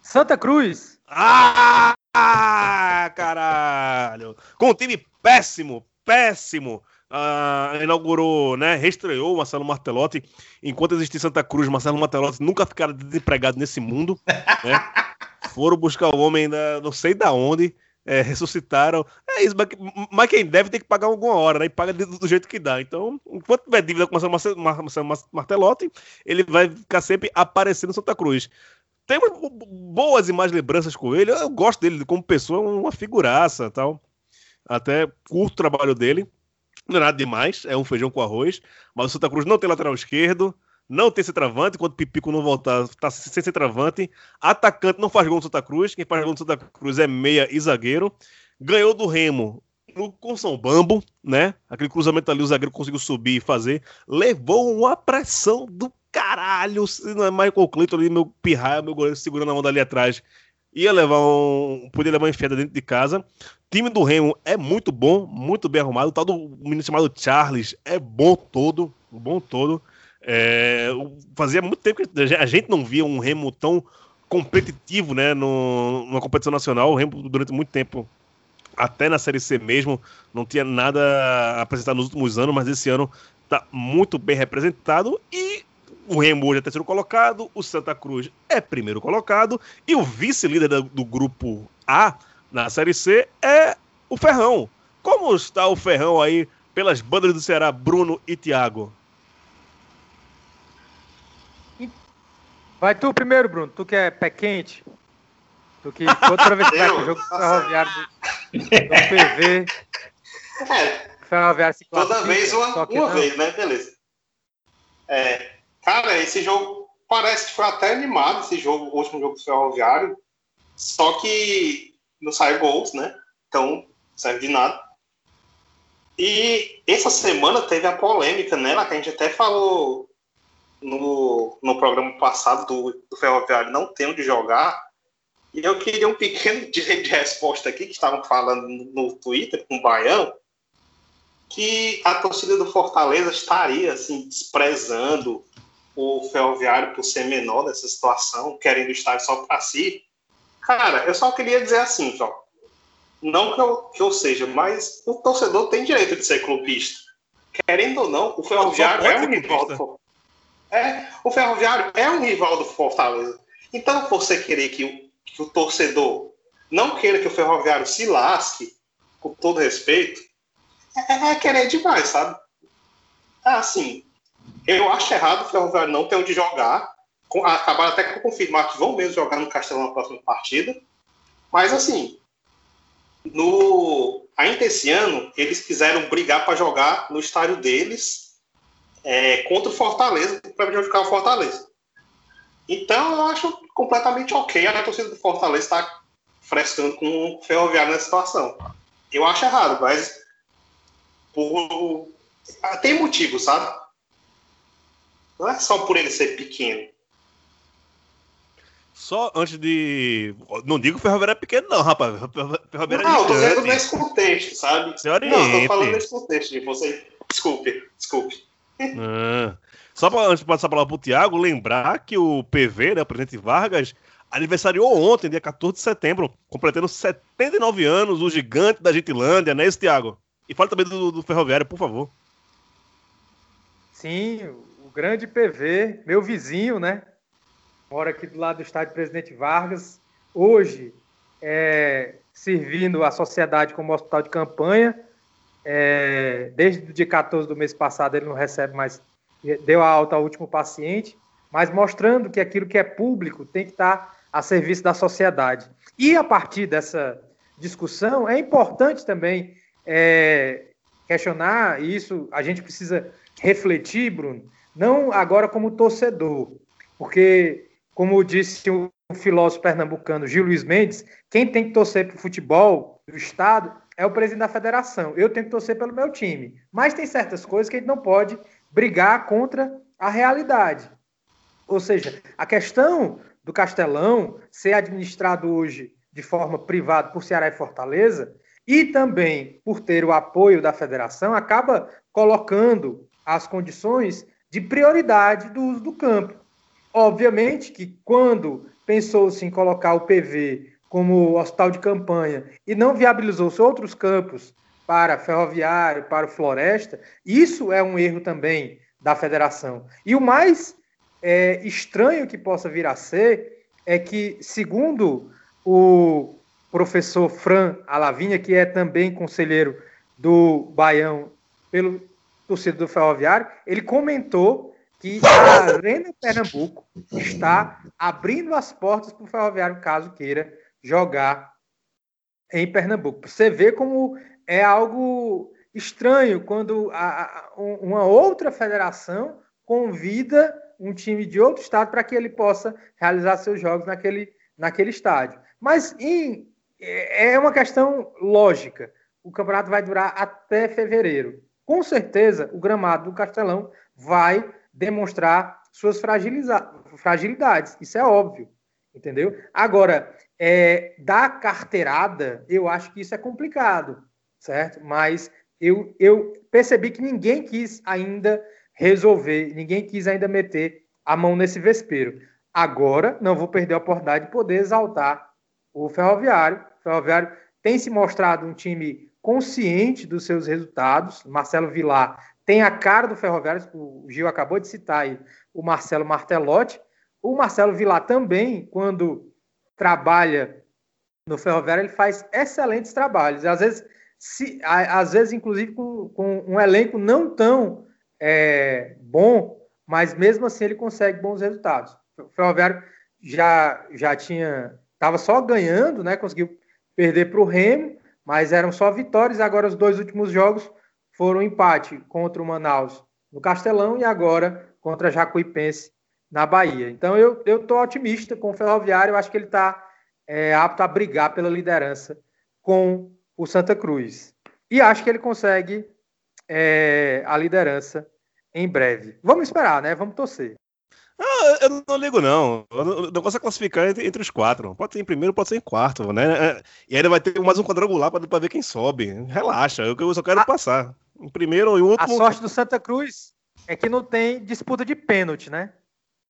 Santa Cruz. Ah, caralho! Com um time péssimo, péssimo. Uh, inaugurou, né, reestreou o Marcelo Martelotti. Enquanto existir Santa Cruz, Marcelo Martelotti nunca ficará desempregado nesse mundo. Né? *laughs* foram buscar o homem da, não sei da onde, é, ressuscitaram. É isso, mas, mas, quem deve tem que pagar alguma hora, né? E paga do, do jeito que dá. Então, enquanto tiver dívida com Marcelo, Marcelo Martelotti, ele vai ficar sempre aparecendo em Santa Cruz. Temos boas e mais lembranças com ele. Eu gosto dele como pessoa, é uma figuraça tal. Até curto o trabalho dele. Não é nada demais, é um feijão com arroz. Mas o Santa Cruz não tem lateral esquerdo não tem centroavante, enquanto Pipico não voltar, tá sem centroavante. Atacante não faz gol no Santa Cruz, quem faz gol no Santa Cruz é meia e zagueiro. Ganhou do Remo no, com São Bambo, né? Aquele cruzamento ali, o zagueiro conseguiu subir e fazer. Levou uma pressão do caralho. Se não é Michael Clayton ali, meu pirraia, meu goleiro segurando a onda ali atrás. Ia levar um. Podia levar uma enfiada dentro de casa. Time do Remo é muito bom, muito bem arrumado. O tal do menino chamado Charles é bom todo, bom todo. É, fazia muito tempo que a gente não via um Remo tão competitivo, né, no, numa competição nacional. O Remo durante muito tempo, até na Série C mesmo, não tinha nada a apresentar nos últimos anos, mas esse ano está muito bem representado e o Remo hoje é terceiro colocado, o Santa Cruz é primeiro colocado e o vice-líder do, do grupo A na Série C é o Ferrão. Como está o Ferrão aí pelas bandas do Ceará, Bruno e Thiago? Vai tu primeiro, Bruno. Tu que é pé quente. Tu que outra vez que vai *laughs* pro jogo ferroviário do, do PV. É, Ferroviário se toda vez uma, uma não. vez, né? Beleza. É, cara, esse jogo parece que foi até animado, esse jogo, o último jogo do Ferroviário. Só que não saiu gols, né? Então, não serve de nada. E essa semana teve a polêmica, né? Que a gente até falou no, no programa passado do, do Ferroviário não tem onde jogar. E eu queria um pequeno direito de resposta aqui, que estavam falando no, Twitter com o Baião, que a torcida do Fortaleza estaria assim, desprezando o Ferroviário por ser menor nessa situação, querendo estar só para si. Cara, eu só queria dizer assim, ó, não que eu, que eu seja, mas o torcedor tem direito de ser clubista. Querendo ou não, o Ferroviário é um rival do é, o Ferroviário é um rival do Fortaleza. Então, você querer que o, que o torcedor não queira que o Ferroviário se lasque, com todo respeito, é, é querer demais, sabe? É assim, eu acho errado o Ferroviário não ter onde jogar. Com- Acabaram até com confirmar que vão mesmo jogar no Castelão na próxima partida. Mas assim, no ainda esse ano, eles quiseram brigar para jogar no estádio deles é, contra o Fortaleza, para prejudicar o Fortaleza. Então, eu acho completamente ok a torcida do Fortaleza estar frescando com o Ferroviário nessa situação. Eu acho errado, mas por... tem motivo, sabe? Não é só por ele ser pequeno. Só antes de. Não digo que o Ferroviário é pequeno, não, rapaz. Ferroviário Não, é eu tô dizendo nesse contexto, sabe? Se Não, tô falando nesse contexto de você. Desculpe, desculpe. Ah. *laughs* Só pra, antes de passar a palavra pro Thiago, lembrar que o PV, né, o presidente Vargas, aniversariou ontem, dia 14 de setembro, completando 79 anos, o gigante da Gentilândia, né, esse Thiago? E fala também do, do Ferroviário, por favor. Sim, o grande PV, meu vizinho, né? Mora aqui do lado do estádio Presidente Vargas. Hoje, é, servindo a sociedade como hospital de campanha. É, desde o dia 14 do mês passado, ele não recebe mais, deu a alta ao último paciente, mas mostrando que aquilo que é público tem que estar a serviço da sociedade. E a partir dessa discussão, é importante também é, questionar isso, a gente precisa refletir, Bruno, não agora como torcedor, porque, como disse o filósofo pernambucano Gil Luiz Mendes, quem tem que torcer para o futebol do Estado é o presidente da federação. Eu tenho que torcer pelo meu time. Mas tem certas coisas que a gente não pode brigar contra a realidade. Ou seja, a questão do Castelão ser administrado hoje de forma privada por Ceará e Fortaleza e também por ter o apoio da federação acaba colocando as condições de prioridade do uso do campo. Obviamente que quando pensou-se em colocar o PV como hospital de campanha e não viabilizou-se outros campos para ferroviário, para o floresta, isso é um erro também da federação. E o mais é, estranho que possa vir a ser é que, segundo o professor Fran Alavinha, que é também conselheiro do Baião pelo torcedor do Ferroviário, ele comentou que a Arena Pernambuco está abrindo as portas para o Ferroviário, caso queira jogar em Pernambuco. Você vê como é algo estranho quando a, a, uma outra federação convida um time de outro estado para que ele possa realizar seus jogos naquele, naquele estádio. Mas em, é uma questão lógica. O campeonato vai durar até fevereiro. Com certeza, o gramado do Castelão vai demonstrar suas fragilidades. Isso é óbvio, entendeu? Agora, é, da carteirada, eu acho que isso é complicado, certo? Mas eu, eu percebi que ninguém quis ainda resolver, ninguém quis ainda meter a mão nesse vespeiro. Agora, não vou perder a oportunidade de poder exaltar o Ferroviário. O Ferroviário tem se mostrado um time consciente dos seus resultados. Marcelo Vilar tem a cara do Ferroviário, o Gil acabou de citar aí o Marcelo Martelotti. O Marcelo Vilar também, quando trabalha no Ferroviário, ele faz excelentes trabalhos. Às vezes, se, às vezes inclusive, com, com um elenco não tão é, bom, mas mesmo assim ele consegue bons resultados. O Ferroviário já, já tinha. Estava só ganhando, né? Conseguiu perder para o Remo, mas eram só vitórias. Agora, os dois últimos jogos foram empate contra o Manaus no Castelão e agora contra a Jacuipense na Bahia. Então, eu estou otimista com o Ferroviário. Eu acho que ele está é, apto a brigar pela liderança com o Santa Cruz. E acho que ele consegue é, a liderança em breve. Vamos esperar, né? Vamos torcer. Ah, eu não ligo, não. O negócio é classificar entre, entre, os quatro. Pode ser em primeiro, pode ser em quarto, né? E ainda vai ter mais um quadrangular para ver quem sobe. Relaxa, eu, só quero a, passar. Em primeiro e último. A sorte do Santa Cruz é que não tem disputa de pênalti, né?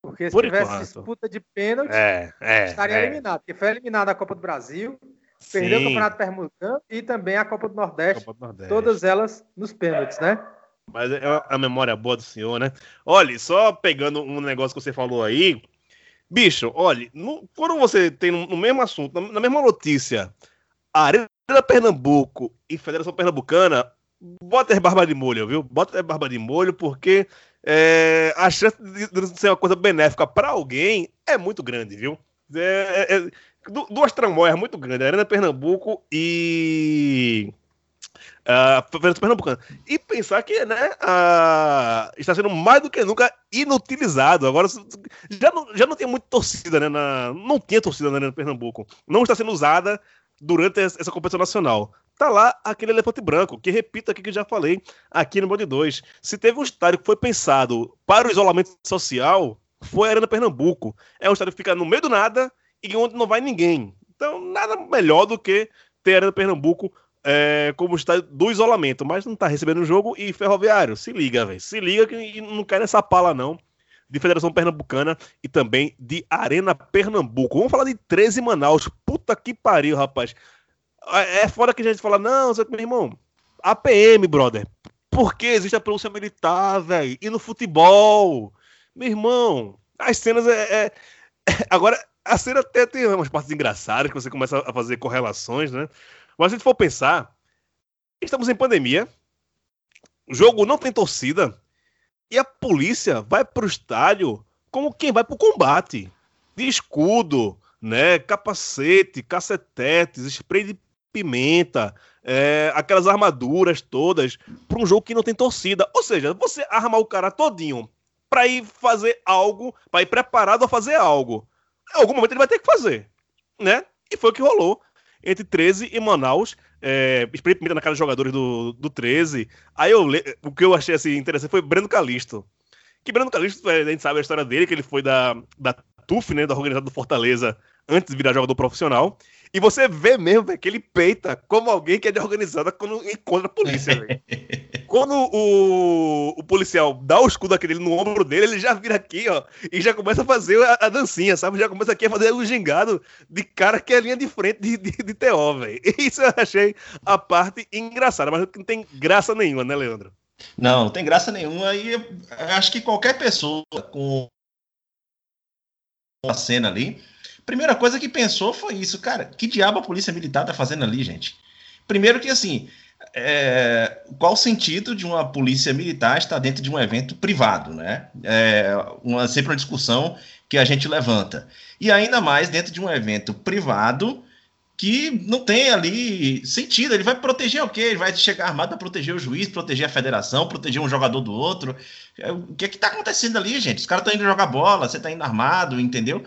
Porque se Por tivesse enquanto. disputa de pênalti, é, é, estaria é. eliminado. Porque foi eliminado da Copa do Brasil, Sim. perdeu o Campeonato Pernambucano e também a Copa do Nordeste, Copa do Nordeste. Todas elas nos pênaltis, né? Mas é a memória boa do senhor, né? Olha, só pegando um negócio que você falou aí. Bicho, olha, no, quando você tem no, no mesmo assunto, na, na, mesma notícia, Arena Pernambuco e Federação Pernambucana, bota as barba de molho, viu? Bota as barba de molho, porque é, a chance de, de ser uma coisa benéfica para alguém é muito grande, viu? É, é, é duas tramóias muito grandes, Arena Pernambuco e a Federação Pernambucana. E pensar que né, a, está sendo mais do que nunca inutilizado. Agora já não, já não tem muita torcida, né? Na, não tinha torcida na Pernambuco. Não está sendo usada durante essa competição nacional. Tá lá aquele elefante branco, que repito aqui que já falei aqui no Bode 2. Se teve um estádio que foi pensado para o isolamento social, foi a Arena Pernambuco. É um estádio que fica no meio do nada e onde não vai ninguém. Então, nada melhor do que ter a Arena Pernambuco é, como está do isolamento, mas não está recebendo o jogo. E Ferroviário, se liga, velho. Se liga que não quer nessa pala, não. De Federação Pernambucana e também de Arena Pernambuco. Vamos falar de 13 Manaus. Puta que pariu, rapaz. É, é fora que a gente fala, não, meu irmão, APM, brother. Por que existe a polícia militar, velho? E no futebol? Meu irmão, as cenas é, é... *laughs* Agora, a cena até tem umas partes engraçadas que você começa a fazer correlações, né? Mas se a gente for pensar, estamos em pandemia, o jogo não tem torcida, e a polícia vai pro estádio como quem vai pro combate. De escudo, né? Capacete, cacetetes, spray de pimenta, é, aquelas armaduras todas, para um jogo que não tem torcida. Ou seja, você armar o cara todinho para ir fazer algo, para ir preparado a fazer algo. Em algum momento ele vai ter que fazer, né? E foi o que rolou entre 13 e Manaus. É, experimenta na cara dos jogadores do, do 13. Aí eu, o que eu achei assim, interessante foi Breno Calisto. Que Breno Calisto, é, a gente sabe a história dele, que ele foi da, da TUF, né, da organização do Fortaleza, antes de virar jogador profissional. E você vê mesmo, véio, que ele peita como alguém que é de organizada quando encontra a polícia, *laughs* Quando o, o policial dá o escudo aquele no ombro dele, ele já vira aqui, ó, e já começa a fazer a, a dancinha, sabe? Já começa aqui a fazer o gingado de cara que é linha de frente de, de, de TO, velho. *laughs* Isso eu achei a parte engraçada, mas não tem graça nenhuma, né, Leandro? Não, não tem graça nenhuma. E acho que qualquer pessoa com a cena ali Primeira coisa que pensou foi isso, cara. Que diabo a polícia militar tá fazendo ali, gente? Primeiro que assim, é, qual o sentido de uma polícia militar estar dentro de um evento privado, né? É uma, sempre uma discussão que a gente levanta. E ainda mais dentro de um evento privado que não tem ali sentido. Ele vai proteger o quê? Ele vai chegar armado para proteger o juiz, proteger a federação, proteger um jogador do outro. É, o que é que tá acontecendo ali, gente? Os caras estão indo jogar bola, você está indo armado, entendeu?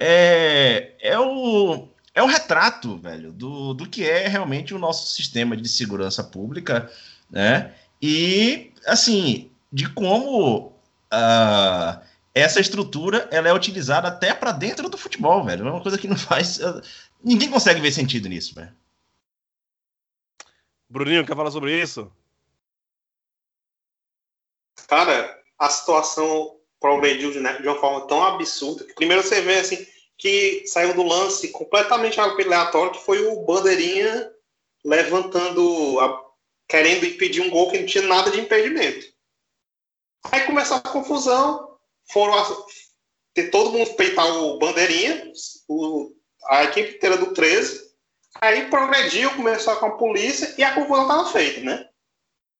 É, é, o, é o retrato, velho, do, do que é realmente o nosso sistema de segurança pública, né? E, assim, de como uh, essa estrutura ela é utilizada até para dentro do futebol, velho. É uma coisa que não *laughs* faz. Uh, ninguém consegue ver sentido nisso, velho. Bruninho, quer falar sobre isso? Cara, a situação progrediu de, né, de uma forma tão absurda. Que primeiro você vê assim que saiu do lance completamente aleatório, que foi o Bandeirinha levantando, a, querendo impedir um gol que não tinha nada de impedimento. Aí começou a confusão, foram a, ter todo mundo peitar o Bandeirinha, o, a equipe inteira do 13, aí progrediu, começou com a polícia e a confusão estava feita, né?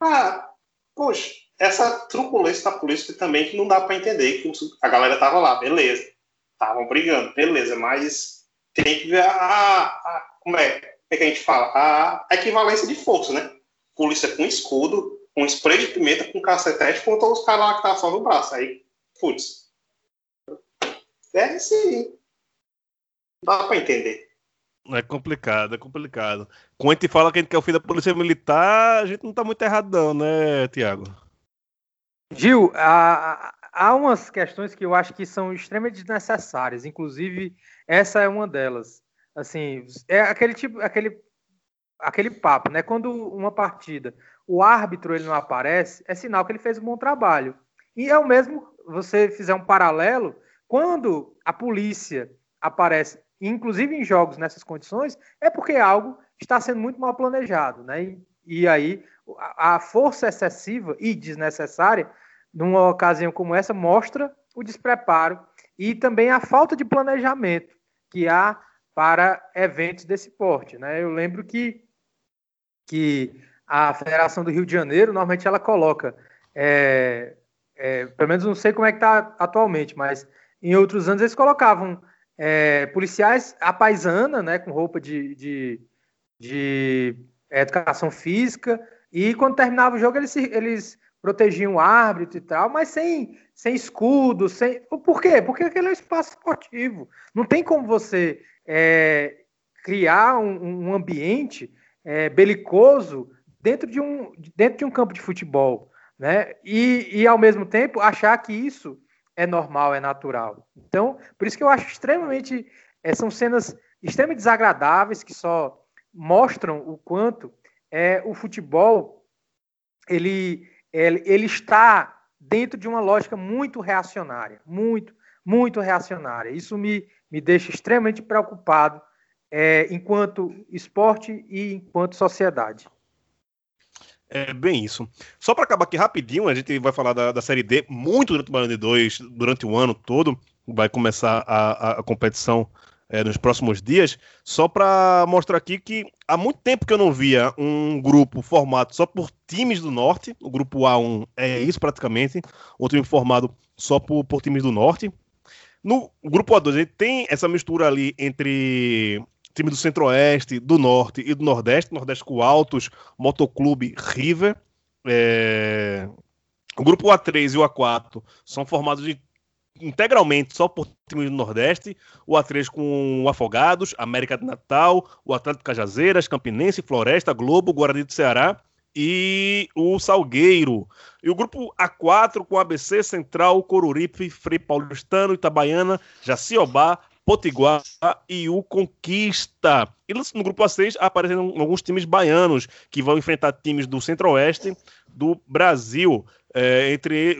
Ah, poxa, essa truculência da polícia também que não dá para entender que a galera tava lá, beleza. Estavam brigando, beleza, mas tem que ver a, a como é, é que a gente fala, a, a equivalência de força, né? Polícia com escudo, com spray de pimenta, com cacetete, contra os caras lá que estavam só no braço. Aí, putz. É sim. Dá para entender. É complicado, é complicado. Quando a gente fala que a gente quer o fim da polícia militar, a gente não tá muito errado, não, né, Tiago? Gil, há, há umas questões que eu acho que são extremamente desnecessárias. Inclusive, essa é uma delas. Assim, é aquele tipo, aquele, aquele papo, né? Quando uma partida, o árbitro ele não aparece, é sinal que ele fez um bom trabalho. E é o mesmo, você fizer um paralelo, quando a polícia aparece, inclusive em jogos nessas condições, é porque algo está sendo muito mal planejado, né? E, e aí a força excessiva e desnecessária numa ocasião como essa, mostra o despreparo e também a falta de planejamento que há para eventos desse porte. Né? Eu lembro que, que a Federação do Rio de Janeiro, normalmente ela coloca, é, é, pelo menos não sei como é que está atualmente, mas em outros anos eles colocavam é, policiais à paisana, né, com roupa de, de, de educação física, e quando terminava o jogo eles, eles protegiam o árbitro e tal, mas sem, sem escudo, sem. Por quê? Porque aquele é um espaço esportivo. Não tem como você é, criar um, um ambiente é, belicoso dentro de, um, dentro de um campo de futebol. Né? E, e, ao mesmo tempo, achar que isso é normal, é natural. Então, por isso que eu acho extremamente. É, são cenas extremamente desagradáveis que só mostram o quanto é, o futebol ele ele, ele está dentro de uma lógica muito reacionária, muito, muito reacionária. Isso me, me deixa extremamente preocupado é, enquanto esporte e enquanto sociedade. É bem isso. Só para acabar aqui rapidinho, a gente vai falar da, da Série D muito durante o de 2, durante o ano todo. Vai começar a, a competição é, nos próximos dias, só para mostrar aqui que há muito tempo que eu não via um grupo formado só por times do Norte, o grupo A1 é isso praticamente, um time formado só por, por times do Norte. No grupo A2 ele tem essa mistura ali entre time do Centro-Oeste, do Norte e do Nordeste, Nordeste com Altos, Motoclube River. É... O grupo A3 e o A4 são formados de integralmente só por times do Nordeste, o A3 com o Afogados, América de Natal, o Atlético Cajazeiras, Campinense, Floresta, Globo, Guarani do Ceará e o Salgueiro. E o grupo A4 com ABC, Central, Coruripe, Frei Paulistano, Itabaiana, Jaciobá, Potiguar e o Conquista. E no grupo A6 aparecem alguns times baianos que vão enfrentar times do Centro-Oeste do Brasil. É, entre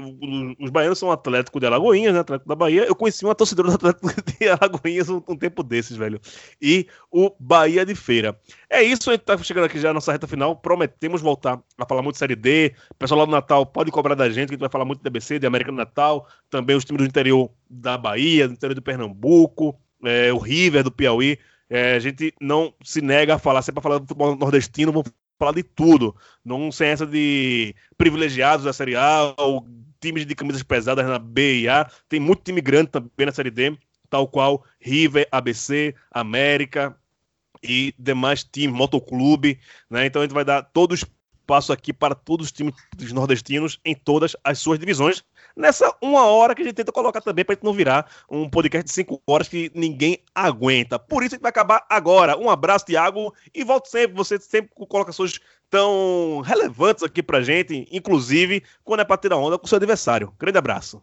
os baianos são Atlético de Alagoinhas, né? Atlético da Bahia. Eu conheci uma torcedora do Atlético *laughs* de Alagoinhas um, um, tempo desses, velho. E o Bahia de Feira. É isso, a gente tá chegando aqui já na nossa reta final. Prometemos voltar a falar muito de Série D. O pessoal lá do Natal pode cobrar da gente, que a gente vai falar muito de DBC, de América do Natal. Também os times do interior da Bahia, do interior do Pernambuco, é, o River do Piauí. É, a gente não se nega a falar, sempre para falar do futebol nordestino, vamos falar de tudo. Não sem essa de privilegiados da Série A ou times de camisas pesadas na B e A. Tem muito time grande também na Série D, tal qual River, ABC, América e demais times, Motoclube. Né? Então a gente vai dar todo o espaço aqui para todos os times nordestinos em todas as suas divisões nessa uma hora que a gente tenta colocar também para gente não virar um podcast de cinco horas que ninguém aguenta. Por isso a gente vai acabar agora. Um abraço, Thiago, e volto sempre. Você sempre com colocações tão relevantes aqui pra gente, inclusive quando é para tirar onda com seu adversário. Grande abraço.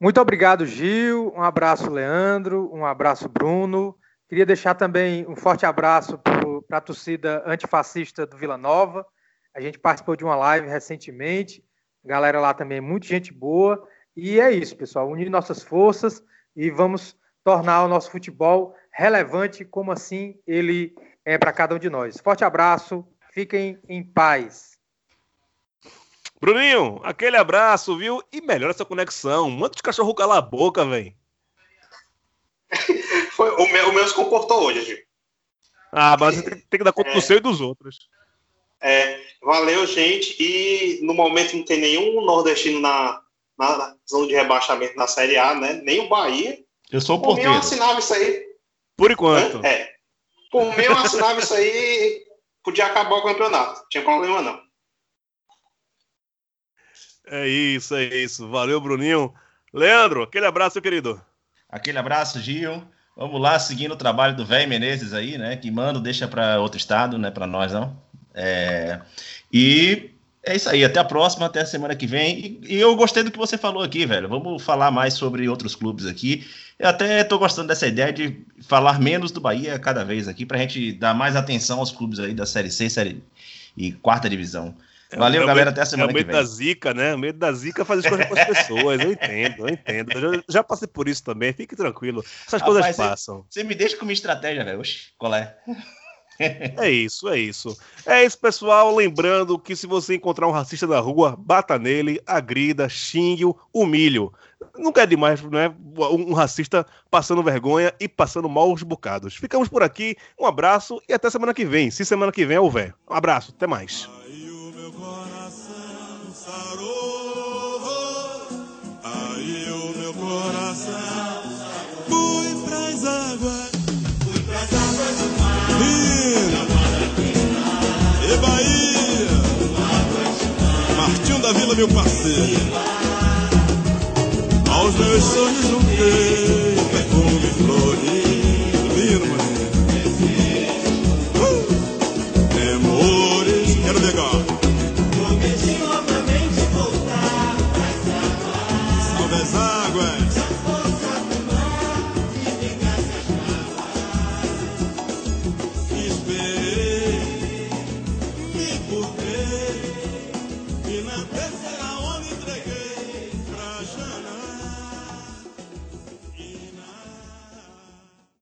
Muito obrigado, Gil. Um abraço, Leandro. Um abraço, Bruno. Queria deixar também um forte abraço para a torcida antifascista do Vila Nova. A gente participou de uma live recentemente galera lá também é muito gente boa. E é isso, pessoal. Unir nossas forças e vamos tornar o nosso futebol relevante, como assim ele é para cada um de nós. Forte abraço, fiquem em paz. Bruninho, aquele abraço, viu? E melhora essa conexão. Manda os cachorro calar a boca, velho. *laughs* Foi, o, meu, o meu se comportou hoje, Gil. Ah, mas você tem, tem que dar conta do seu e dos outros. É, valeu, gente. E no momento não tem nenhum nordestino na, na zona de rebaixamento na Série A, né? Nem o Bahia. Eu sou o Por mim, eu assinava isso aí. Por enquanto. né? É. Por mim, eu assinava isso aí. Podia acabar o campeonato. Não tinha problema, não. É isso, é isso. Valeu, Bruninho. Leandro, aquele abraço, meu querido. Aquele abraço, Gil. Vamos lá, seguindo o trabalho do velho Menezes aí, né? Que manda, deixa para outro estado, né? Para nós não. É... E é isso aí. Até a próxima, até a semana que vem. E, e eu gostei do que você falou aqui, velho. Vamos falar mais sobre outros clubes aqui. Eu até tô gostando dessa ideia de falar menos do Bahia cada vez aqui, pra gente dar mais atenção aos clubes aí da Série C, Série e quarta divisão. Valeu, É o galera. medo- Até a semana é o que medo vem. da zica, né? O medo da zica faz as coisas com as pessoas. Eu entendo, eu entendo. Eu já, já passei por isso também. Fique tranquilo. Essas Rapaz, coisas você- passam. Você me deixa com minha estratégia, velho. Oxi, qual é? É isso, é isso. É isso, pessoal. Lembrando que se você encontrar um racista na rua, bata nele, agrida, xingue-o, humilhe-o. Nunca é demais, né? Um racista passando vergonha e passando maus bocados. Ficamos por aqui. Um abraço e até semana que vem. Se semana que vem houver. Um abraço, até mais. Meu parceiro. Aos meus sonhos juntei perfume